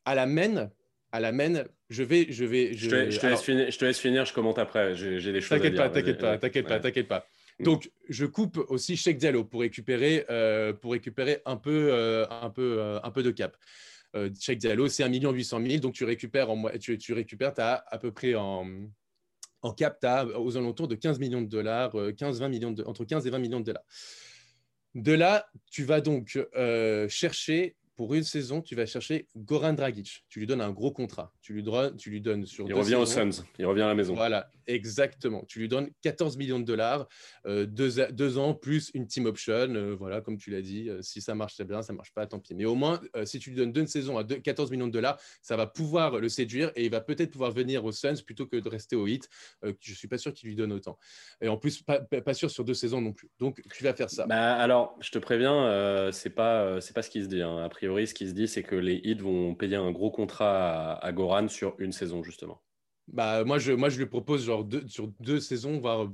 À la main, à la main, je vais. Je, vais, je, te, laisse finir, je te laisse finir, je commente après. J'ai des choses à dire. Pas, t'inquiète pas, t'inquiète pas, t'inquiète pas. Donc, je coupe aussi Cheikh Diallo pour récupérer, euh, pour récupérer un peu, euh, un peu, euh, un peu de cap. Euh, Cheikh Diallo, c'est 1 800 000, donc tu récupères, en, tu, tu récupères as à peu près en, en cap, tu as aux alentours de 15 millions de dollars, 15, 20 millions entre 15 et 20 millions de dollars. De là, tu vas donc chercher pour une saison, tu vas chercher Goran Dragic. Tu lui donnes un gros contrat. Tu lui, tu lui donnes sur. Il revient aux Suns. Il revient à la maison. Voilà, exactement. Tu lui donnes 14 millions de dollars, euh, deux, ans plus une team option. Euh, voilà, comme tu l'as dit. Euh, si ça marche, c'est bien. Ça marche pas, tant pis. Mais au moins, si tu lui donnes deux saisons à 14 millions de dollars, ça va pouvoir le séduire et il va peut-être pouvoir venir aux Suns plutôt que de rester au Heat. je suis pas sûr qu'il lui donne autant. Et en plus, pas, pas, sûr sur deux saisons non plus. Donc, tu vas faire ça. Bah, alors, je te préviens, c'est pas, c'est pas ce qui se dit. Hein. A priori, ce qui se dit, c'est que les Heat vont payer un gros contrat à, Goran sur une saison, justement. Bah, moi, je, moi, lui propose genre sur deux saisons, voire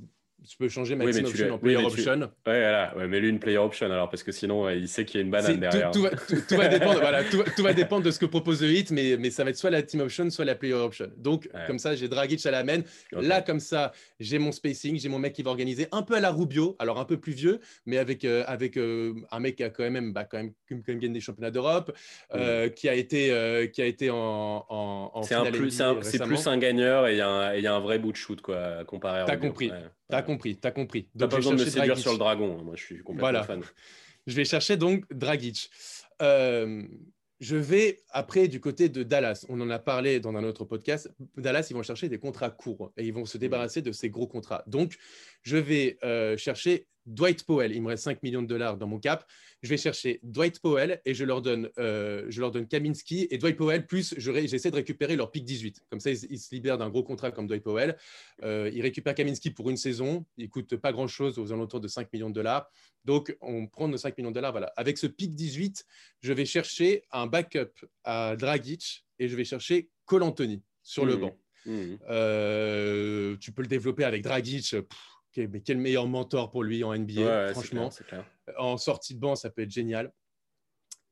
tu peux changer ma option en player option. Ouais, voilà. ouais, mais lui une player option alors parce que sinon il sait qu'il y a une banane derrière. Tout, va, [LAUGHS] dépendre, voilà, tout, va dépendre de ce que propose le hit, mais, mais ça va être soit la team option, soit la player option. Donc comme ça, j'ai Dragic à la main. Là comme ça, j'ai mon spacing, j'ai mon mec qui va organiser un peu à la Rubio, alors un peu plus vieux, mais avec euh, avec euh, un mec qui a quand même bah, quand même, quand même gagné des championnats d'Europe, euh, qui a été qui a été en, en, C'est plus c'est plus un gagneur et il y, y, a un vrai bout de shoot quoi comparé à. T'as compris. T'as compris, t'as compris. T'as pas besoin de me séduire sur le dragon. Hein. Moi, je suis complètement voilà. fan. Je vais chercher donc Dragic. Euh, je vais après du côté de Dallas. On en a parlé dans un autre podcast. Dallas, ils vont chercher des contrats courts et ils vont se débarrasser de ces gros contrats. Donc, je vais euh, chercher Dwight Powell. Il me reste 5 millions de dollars dans mon cap je vais chercher Dwight Powell et je leur donne, euh, je leur donne Kaminski et Dwight Powell, plus j'essaie de récupérer leur pick 18. Comme ça, ils, se libèrent d'un gros contrat comme Dwight Powell. Euh, ils récupèrent Kaminski pour une saison. Il coûte pas grand-chose, aux alentours de 5 millions de dollars. Donc, on prend nos 5 millions de dollars. Voilà. Avec ce pick 18, je vais chercher un backup à Dragic et je vais chercher Cole Anthony sur le mmh. banc. Mmh. Euh, tu peux le développer avec Dragic. Mais quel meilleur mentor pour lui en NBA, franchement. clair en sortie de banc, ça peut être génial.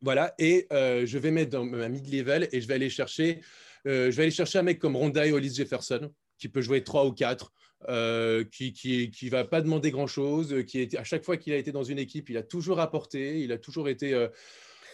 Voilà, et euh, je vais mettre dans ma mid-level et je vais aller chercher, euh, je vais aller chercher un mec comme Ronda et Hollis Jefferson, qui peut jouer 3 ou 4, euh, qui ne qui, va pas demander grand-chose, qui est, à chaque fois qu'il a été dans une équipe, il a toujours apporté, il a toujours été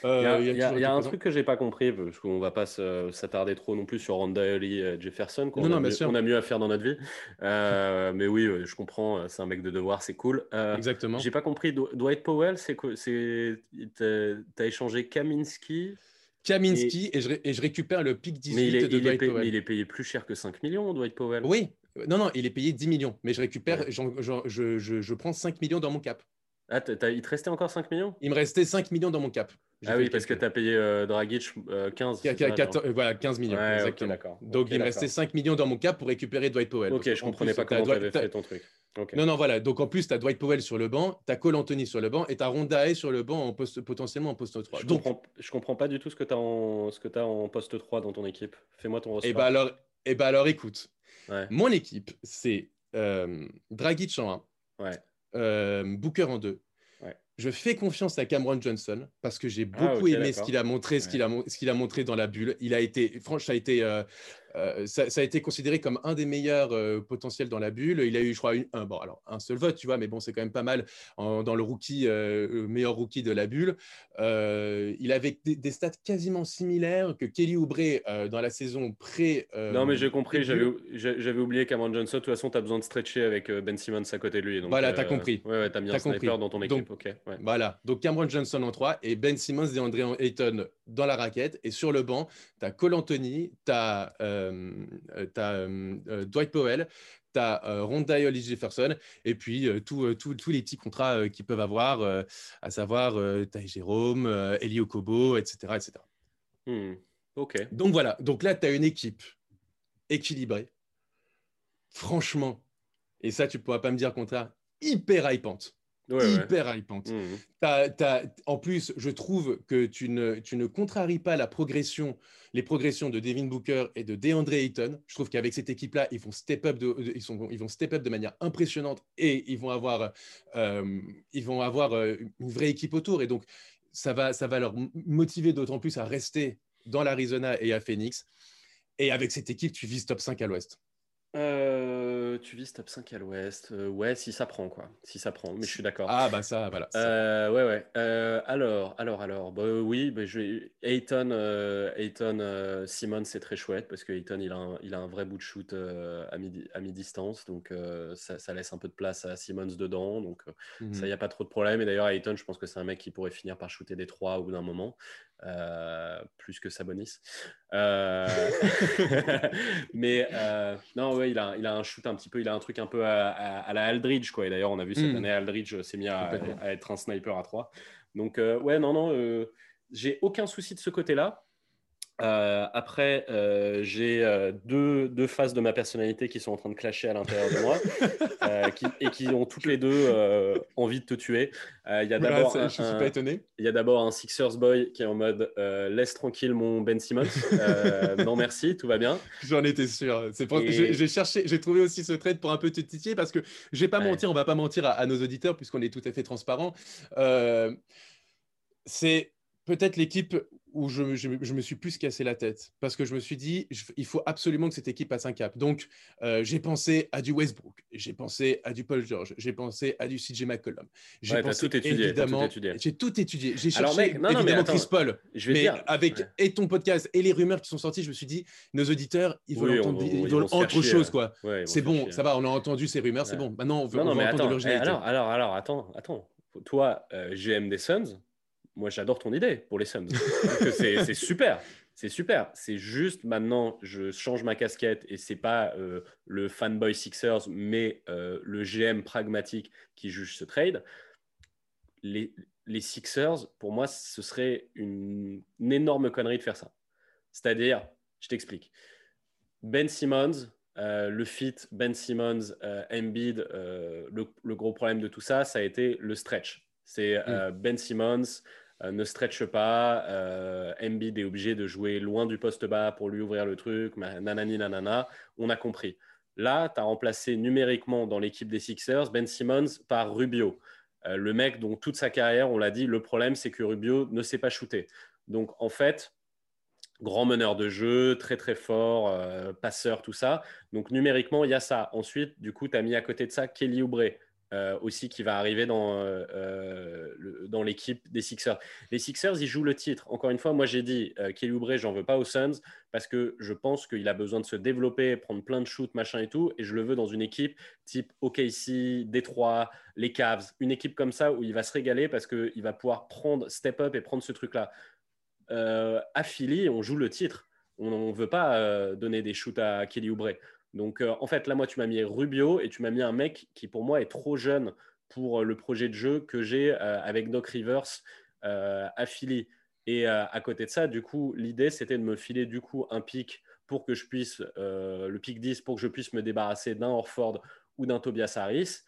euh, il y a, un truc que j'ai pas compris, parce qu'on va pas s'attarder trop non plus sur Ronda et Jefferson, qu'on a, a, mieux à faire dans notre vie. Euh, mais oui, je comprends, c'est un mec de devoir, c'est cool. Euh, Exactement. J'ai pas compris, Dwight Powell, c'est quoi T'as échangé Kaminski Kaminski et... je, récupère le pic 18 mais il est, de Dwight Powell. Mais il est payé plus cher que 5 millions, Dwight Powell. Oui, non, non, il est payé 10 millions, mais je récupère, je, je, je, prends 5 millions dans mon cap. Ah, il te restait encore 5 millions? Il me restait 5 millions dans mon cap. Ah oui, parce que tu as payé euh, Dragic 15. Euh, voilà, 15 millions. exactement. Donc il me restait 5 millions dans mon cap pour récérer Dwight Powell. Ok, je comprenais pas comment tu avais fait ton truc. Non, non, voilà. Donc en plus, tu as Dwight Powell sur le banc, tu as Cole Anthony sur le banc et tu as Ronda sur le banc en poste, potentiellement en poste 3. Je, Donc... comprends, je comprends pas du tout ce que tu as, en, as en poste 3 dans ton équipe. Fais-moi ton ressort. Et eh bah alors, et eh ben alors écoute, mon équipe, c'est euh, Dragic en 1, ouais. Booker en 2, je fais confiance à Cameron Johnson parce que j'ai ah, beaucoup aimé ce qu'il a montré, ce qu'il a, ce a montré dans la bulle. Il a été, franchement, ça a été, euh, euh, ça, a été considéré comme un des meilleurs euh, potentiels dans la bulle. Il a eu, je crois, un, bon, alors, un seul vote, tu vois, mais bon, c'est quand même pas mal dans le rookie, meilleur rookie de la bulle. il avait des, stats quasiment similaires que Kelly Oubre dans la saison pré. non, mais j'ai compris, j'avais oublié Cameron Johnson. De toute façon, tu as besoin de stretcher avec Ben Simmons à côté de lui. Donc, voilà, tu as compris. Ouais, ouais tu as mis un sniper dans ton équipe. ok. Voilà, donc Cameron Johnson en 3 et Ben Simmons et André Ayton dans la raquette. Et sur le banc, tu as Cole Anthony, tu as, euh, euh, euh, Dwight Powell, tu as Ronda Hollis Jefferson, et puis tous les petits contrats qu'ils peuvent avoir, à savoir Ty Jérôme, Elio Kobo, etc. etc. Hmm. Donc voilà, donc là, tu as une équipe équilibrée franchement, et ça, tu ne pourras pas me dire contraire, hyper hypante. Hyper hypante. Mmh. en plus, je trouve que tu ne, tu ne contraries pas la progression, les progressions de Devin Booker et de DeAndre Ayton. Je trouve qu'avec cette équipe-là, ils vont step up de, ils, sont, ils vont step up de manière impressionnante et ils vont avoir, euh, ils vont avoir euh, une vraie équipe autour. Et donc, ça va, ça va leur motiver d'autant plus à rester dans l'Arizona et à Phoenix. Et avec cette équipe, tu vises top 5 à l'Ouest. Euh, tu vises top 5 à l'ouest. Euh, ouais, si ça prend, quoi. Si ça prend, mais je suis d'accord. Ah, bah ça, voilà. Euh, ouais, ouais. alors, alors, alors. Bah, oui, bah, je. Ayton, Ayton Simon, c'est très chouette parce que Ayton, il a un, il a un vrai bout de shoot à, à mi-distance. Donc, ça, ça, laisse un peu de place à Simmons dedans. Donc, ça, il n'y a pas trop de problème. Et d'ailleurs, Ayton, je pense que c'est un mec qui pourrait finir par shooter des 3 au bout d'un moment. Plus que Sabonis. [LAUGHS] mais non, il a, il a un shoot un petit peu, il a un truc un peu à, la Aldridge, quoi. Et d'ailleurs, on a vu cette hmm. année, Aldridge s'est mis à, être un sniper à 3. Donc, euh, ouais, non, non, euh, j'ai aucun souci de ce côté-là. Euh, après, euh, j'ai euh, deux, deux, phases de ma personnalité qui sont en train de clasher à l'intérieur de moi [LAUGHS] et qui ont toutes les deux envie de te tuer. Il y a d'abord un, Sixers boy qui est en mode laisse tranquille mon Ben Simmons. non merci, tout va bien. J'en étais sûr. J'ai cherché, j'ai trouvé aussi ce trade pour un peu te titiller parce que je vais pas mentir, on va pas mentir à, à nos auditeurs puisqu'on est tout à fait transparent. c'est peut-être l'équipe où je, me suis plus cassé la tête parce que je me suis dit, il faut absolument que cette équipe passe un cap. Donc, euh, j'ai pensé à du Westbrook, j'ai pensé à du Paul George, j'ai pensé à du CJ McCollum. J'ai pensé tout étudié, évidemment, j'ai tout étudié. J'ai cherché évidemment Chris Paul. Je vais mais dire, avec et ton podcast et les rumeurs qui sont sorties, je me suis dit, nos auditeurs, ils veulent entendre, ils veulent autre chose, quoi. c'est bon, ça va, on a entendu ces rumeurs, c'est bon. Maintenant, on veut, non, entendre l'originalité. alors, alors, alors, attends, attends. Toi, euh, GM des Suns, moi j'adore ton idée pour les Suns. c'est super. C'est super. C'est juste maintenant, je change ma casquette et c'est pas euh, le fanboy Sixers, mais euh, le GM pragmatique qui juge ce trade. Les, Sixers, pour moi, ce serait une, énorme connerie de faire ça. C'est-à-dire, je t'explique. Ben Simmons, euh, le fit Ben Simmons, Embiid, le, gros problème de tout ça, ça a été le stretch. C'est mm. Ben Simmons euh, ne stretch pas, euh, Embiid est obligé de jouer loin du poste bas pour lui ouvrir le truc, nanani nanana, on a compris. Là, tu as remplacé numériquement dans l'équipe des Sixers Ben Simmons par Rubio. Euh, le mec dont toute sa carrière, on l'a dit, le problème c'est que Rubio ne sait pas shooter. Donc en fait, grand meneur de jeu, très très fort, passeur, tout ça. Donc numériquement, il y a ça. Ensuite, du coup, tu as mis à côté de ça Kelly Oubre, euh, aussi qui va arriver dans, euh, euh, dans l'équipe des Sixers. Les Sixers, ils jouent le titre. Encore une fois, moi j'ai dit, Kelly Oubre, j'en veux pas aux Suns parce que je pense qu'il a besoin de se développer, prendre plein de shoots, machin et tout, et je le veux dans une équipe type OKC, Détroit, les Cavs, une équipe comme ça où il va se régaler parce qu'il va pouvoir prendre, step up et prendre ce truc-là. à Philly, on joue le titre. On ne veut pas donner des shoots à Kelly Oubre. Donc, euh, en fait, là, moi, tu m'as mis Rubio et tu m'as mis un mec qui, pour moi, est trop jeune pour euh, le projet de jeu que j'ai euh, avec Doc Rivers à Philly. Et à côté de ça, du coup, l'idée, c'était de me filer du coup un pic pour que je puisse, le pic 10, pour que je puisse me débarrasser d'un Orford ou d'un Tobias Harris.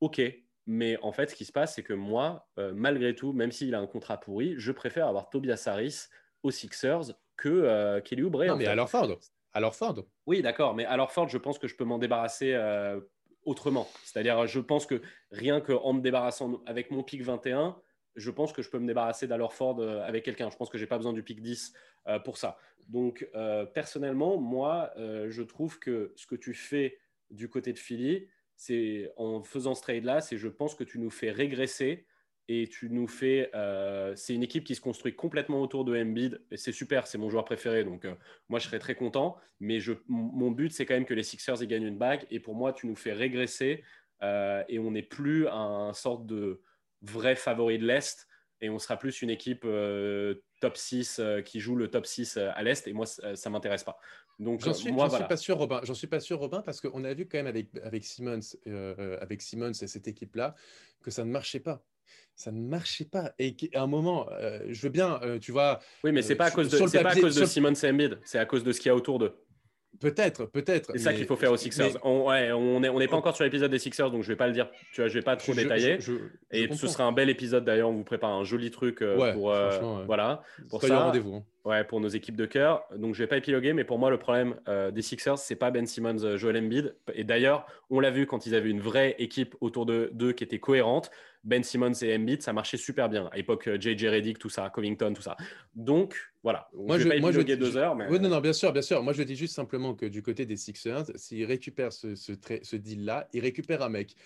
OK. Mais en fait, ce qui se passe, c'est que moi, malgré tout, même s'il a un contrat pourri, je préfère avoir Tobias Harris aux Sixers que Kelly Oubre. Non, mais à Orford alors Ford Oui, d'accord, mais alors Ford, je pense que je peux m'en débarrasser euh, autrement. C'est-à-dire, je pense que rien qu'en me débarrassant avec mon pic 21, je pense que je peux me débarrasser d'Alor Ford euh, avec quelqu'un. Je pense que je n'ai pas besoin du pic 10 euh, pour ça. Donc, personnellement, moi, je trouve que ce que tu fais du côté de Philly, c'est en faisant ce trade-là, c'est je pense que tu nous fais régresser et tu nous fais. Euh, c'est une équipe qui se construit complètement autour de Embiid et c'est super, c'est mon joueur préféré donc euh, moi je serais très content. Mais je, mon but c'est quand même que les Sixers aient gagnent une bague et pour moi tu nous fais régresser euh, et on n'est plus un sorte de vrai favori de l'Est et on sera plus une équipe top 6 qui joue le top 6 à l'Est et moi ça, ne m'intéresse pas. Donc j'en suis, suis pas sûr Robin, j'en suis pas sûr Robin parce qu'on a vu quand même avec avec Simmons avec Simmons et cette équipe là que ça ne marchait pas ça ne marchait pas. Et à un moment, euh, je veux bien, euh, tu vois. Oui, mais c'est pas à cause de, c'est pas à cause de Simon Embiid, c'est à cause de ce qu'il y a autour d'eux. Peut-être, peut-être. C'est ça qu'il faut faire aux Sixers. On, ouais, on n'est on pas encore sur l'épisode des Sixers, donc je vais pas le dire. Tu vois, je vais pas trop détailler. et ce sera un bel épisode d'ailleurs. On vous prépare un joli truc euh, pour euh, voilà pour ça. rendez-vous. Hein. Ouais, pour nos équipes de cœur. Donc je vais pas épiloguer, mais pour moi le problème euh, des Sixers, c'est pas Ben Simmons, Joel Embiid. Et d'ailleurs, on l'a vu quand ils avaient une vraie équipe autour de d'eux qui était cohérente. Ben Simmons et Embiid, ça marchait super bien. À l'époque, JJ Redick, tout ça, Covington, tout ça. Donc voilà. moi, je, vais moi, je deux heures, mais... Oui, non, non, bien sûr, bien sûr. Moi, je dis juste simplement que du côté des Sixers, s'ils récupèrent ce, ce, ce deal-là, ils récupèrent un mec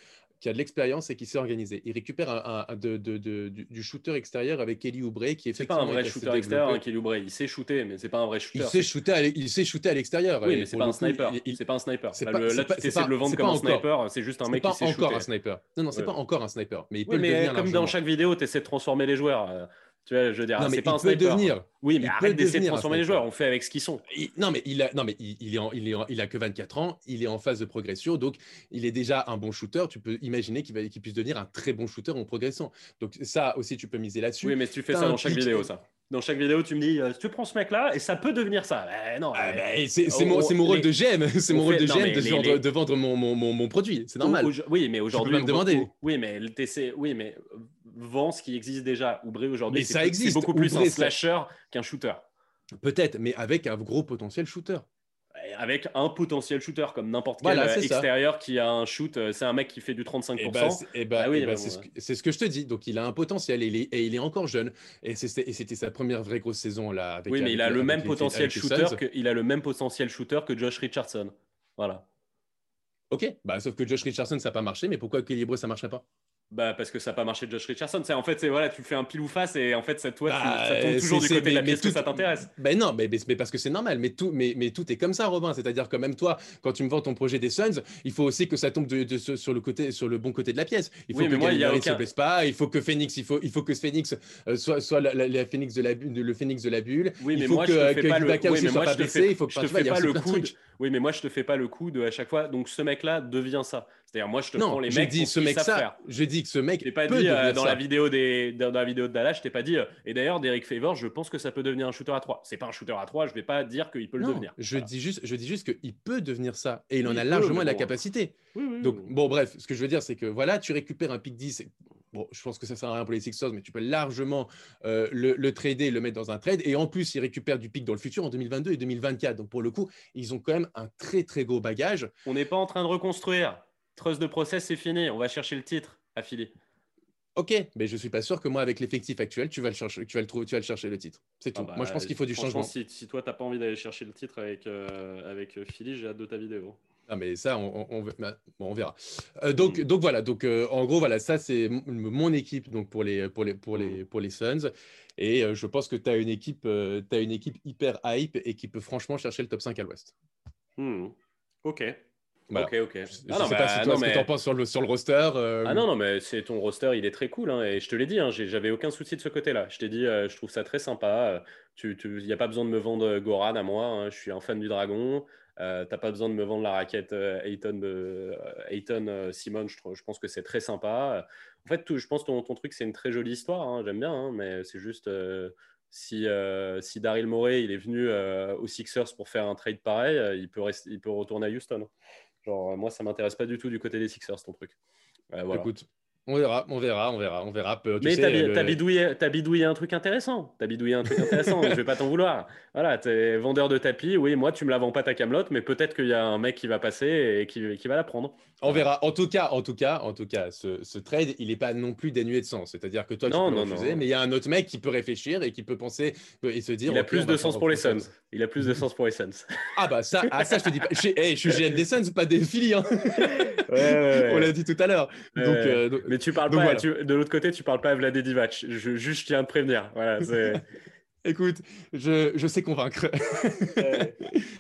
qui a de l'expérience et qui s'est organisé. Il récupère un, de, de, du, shooter extérieur avec Kelly Oubre qui est C'est pas un vrai shooter extérieur, hein, Kelly Oubre. Il sait shooter, mais c'est pas un vrai shooter. Il sait shooter à, il sait shooter à l'extérieur. Oui, mais c'est pas, un sniper. C'est pas un sniper. Là, tu essaies de le vendre comme un sniper. C'est juste un mec qui sait shooter. Pas encore un sniper. Non, non, c'est pas encore un sniper. Mais il peut le devenir. Comme dans chaque vidéo, tu essaies de transformer les joueurs. Tu vois, je veux dire, c'est pas un sniper. Devenir, oui, mais il arrête d'essayer de transformer les joueurs. On fait avec ce qu'ils sont. non, mais il a, non, mais il, est il, est il a que 24 ans. Il est en phase de progression, donc il est déjà un bon shooter. Tu peux imaginer qu'il qu'il puisse devenir un très bon shooter en progressant. Donc ça aussi, tu peux miser là-dessus. Oui, mais tu fais ça dans chaque vidéo, ça. Dans chaque vidéo, tu me dis, euh, tu prends ce mec-là et ça peut devenir ça. Ben, non. Ah, ben, c'est mon, mon, rôle de GM. C'est mon rôle de GM [LAUGHS] de, de, vendre mon, mon, mon, produit. C'est normal. oui, mais aujourd'hui. Me demander. Oui, mais le TC. Oui, mais vend ce qui existe déjà. Oubré aujourd'hui, c'est beaucoup plus un slasher qu'un shooter. Peut-être, mais avec un gros potentiel shooter. Avec un potentiel shooter, comme n'importe quel extérieur qui a un shoot, euh, c'est un mec qui fait du 35%. Et bah, et bah, ah oui, bah, c'est ce, que je te dis. Donc il a un potentiel et il est, et il est encore jeune. Et c'était sa première vraie grosse saison là. oui, mais il a le même potentiel shooter que il a le même potentiel shooter que Josh Richardson. Voilà. Ok, bah, sauf que Josh Richardson ça n'a pas marché, mais pourquoi Equilibre ça marcherait pas? Bah parce que ça n'a pas marché de Josh Richardson. C'est en fait c'est voilà, tu fais un pile ou face et en fait ça toi bah, ça tombe toujours du côté de la pièce que ça t'intéresse. Ben non, mais, mais, parce que c'est normal. Mais tout mais, mais tout est comme ça, Robin. C'est-à-dire que même toi, quand tu me vends ton projet des Suns, il faut aussi que ça tombe de, sur le côté sur le bon côté de la pièce. Il faut que moi, il aucun... se blesse pas. Il faut que Phoenix, il faut il faut que Phoenix euh, soit soit la, Phoenix de la le Phoenix de la bulle. Oui, mais il faut moi, que, je te fais pas le... oui, soit pas blessé. Il faut que je te fais pas le coup. Oui, mais moi je te fais pas le coup de à chaque fois. Donc ce mec-là devient ça. C'est-à-dire, moi, je te prends les mecs. Dit ce mec ça. Je dis que ce mec. Je pas dit euh, dans la vidéo des dans la vidéo de Dallas, je t'ai pas dit. Euh, et d'ailleurs, Derek Favors, je pense que ça peut devenir un shooter à 3 C'est pas un shooter à 3 Je vais pas dire qu'il peut le devenir. Je dis juste, je dis juste qu'il peut devenir ça et il en a largement la capacité. Donc bon, bref, ce que je veux dire, c'est que voilà, tu récupères un pick 10. Bon, je pense que ça sert à rien pour les Sixers, mais tu peux largement euh, le, le, trader, le mettre dans un trade. Et en plus, ils récupèrent du pic dans le futur en 2022 et 2024. Donc pour le coup, ils ont quand même un très très gros bagage. On n'est pas en train de reconstruire. Trust de process, c'est fini. On va chercher le titre affilié. Ok, mais je suis pas sûr que moi, avec l'effectif actuel, tu vas le chercher, tu vas le trouver, tu vas le chercher le titre. C'est ah tout. moi, je pense bah, qu'il faut du changement. Si, si toi, t'as pas envie d'aller chercher le titre avec euh, avec euh, Philly, j'ai hâte de ta vidéo. Ah, mais ça, on, on, bah, on verra. Euh, donc, donc voilà. Donc, en gros, voilà, ça c'est mon équipe donc pour les pour les pour les pour les Suns. Et je pense que tu as une équipe, as une équipe hyper hype et qui peut franchement chercher le top 5 à l'Ouest. Hmm. Ok. Ok, ok. Je, ah sais pas si toi, ce que tu en penses sur le, sur le roster. Euh, ah non, non, mais c'est ton roster, il est très cool. Hein, et je te l'ai dit, hein, j'avais aucun souci de ce côté-là. Je t'ai dit, euh, je trouve ça très sympa. Il tu, n'y a pas besoin de me vendre Goran à moi. Hein, je suis un fan du Dragon. Euh, T'as pas besoin de me vendre la raquette euh, Ayton, Ayton Simon. Je, je, pense que c'est très sympa. En fait, tout, je pense que ton, ton truc, c'est une très jolie histoire. Hein, j'aime bien, mais c'est juste si, si Daryl Morey il est venu aux Sixers pour faire un trade pareil, il, peut rester, il peut retourner à Houston. Genre, moi, ça m'intéresse pas du tout du côté des Sixers, ton truc. voilà. Écoute, on verra, on verra, on verra, on verra. Mais t'as le... bidouillé, bidouillé, un truc intéressant. T'as bidouillé un truc intéressant. je vais pas t'en vouloir. Voilà, t'es vendeur de tapis. Oui, moi, tu me la vends pas ta camelote, mais peut-être qu'il y a un mec qui va passer et qui, qui va la prendre. On verra. En tout cas, en tout cas, en tout cas, ce, trade, il n'est pas non plus dénué de sens. C'est-à-dire que toi, tu peux non, refuser, mais il y a un autre mec qui peut réfléchir et qui peut penser et se dire. Il a plus de sens pour les Suns. Il a plus de sens pour les Suns. [LAUGHS] Ah bah ça, ah, ça je te dis pas. Je, je suis GM des Suns, pas des Philly. Hein. [LAUGHS] On l'a dit tout à l'heure. Euh, mais tu parles pas de l'autre côté, tu parles pas à Vlade Divac. Je, juste, je tiens à te prévenir. Voilà, [LAUGHS] Écoute, je, je, sais convaincre.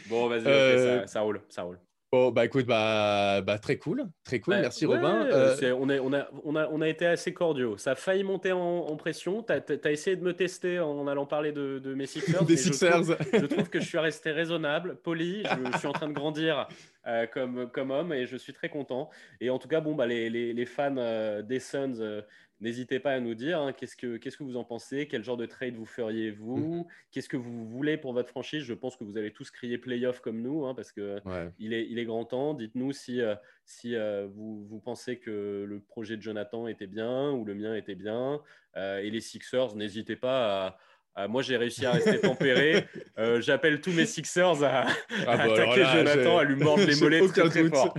bon, vas-y, euh, ça, roule, ça roule. Bon, bah écoute, bah, bah très cool, très cool, merci Robin. Euh, on, est, on, a, on, a, on a été assez cordiaux. Ça a failli monter en, pression. Tu as, essayé de me tester en allant parler de, de mes [LAUGHS] Sixers. Des Sixers. Je trouve, je trouve, que je suis resté raisonnable, poli. Je, suis en train de grandir euh, comme, comme homme et je suis très content. Et en tout cas, bon, bah, les, les, les fans des Suns n'hésitez pas à nous dire hein, qu'est-ce, que, qu'est-ce que vous en pensez, quel genre de trade vous feriez vous, mmh. qu'est-ce que vous voulez pour votre franchise. Je pense que vous allez tous crier playoff comme nous, hein, parce que il, est, il est grand temps. Dites-nous si, euh, si euh, vous, vous, pensez que le projet de Jonathan était bien ou le mien était bien. et les Sixers, n'hésitez pas à ah, moi, j'ai réussi à rester tempéré. [LAUGHS] Euh, j'appelle tous mes Sixers à, ah, [LAUGHS] bah, attaquer Jonathan, à lui mordre les [LAUGHS] mollets très, très fort.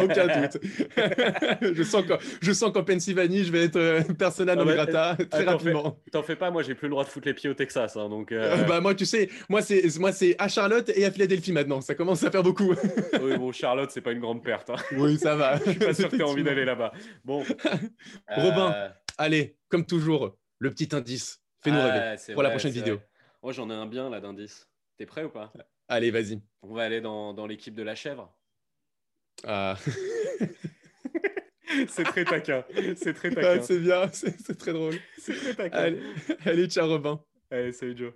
aucun doute. je, sens qu'en, Pennsylvanie, je vais être euh, persona non ah, grata très rapidement. t'en fais pas, moi, j'ai plus le droit de foutre les pieds au Texas. Hein, donc, euh, bah, moi, tu sais, moi c'est, moi, c'est à Charlotte et à Philadelphie maintenant. Ça commence à faire beaucoup. oui, bon, Charlotte, c'est pas une grande perte. Hein. Oui, ça va. je suis pas sûr que tu envie d'aller là-bas. Bon. Robin, allez, comme toujours, le petit indice. Fais-nous rêver pour la prochaine vidéo. Moi, j'en ai un bien là d'indice. T'es prêt ou pas? Allez, vas-y. On va aller dans, dans l'équipe de la chèvre. Ah. [LAUGHS] c'est très taquin. C'est très taquin. c'est bien, [LAUGHS] c'est très drôle. C'est très taquin. Allez, allez ciao Robin. Allez, salut Joe.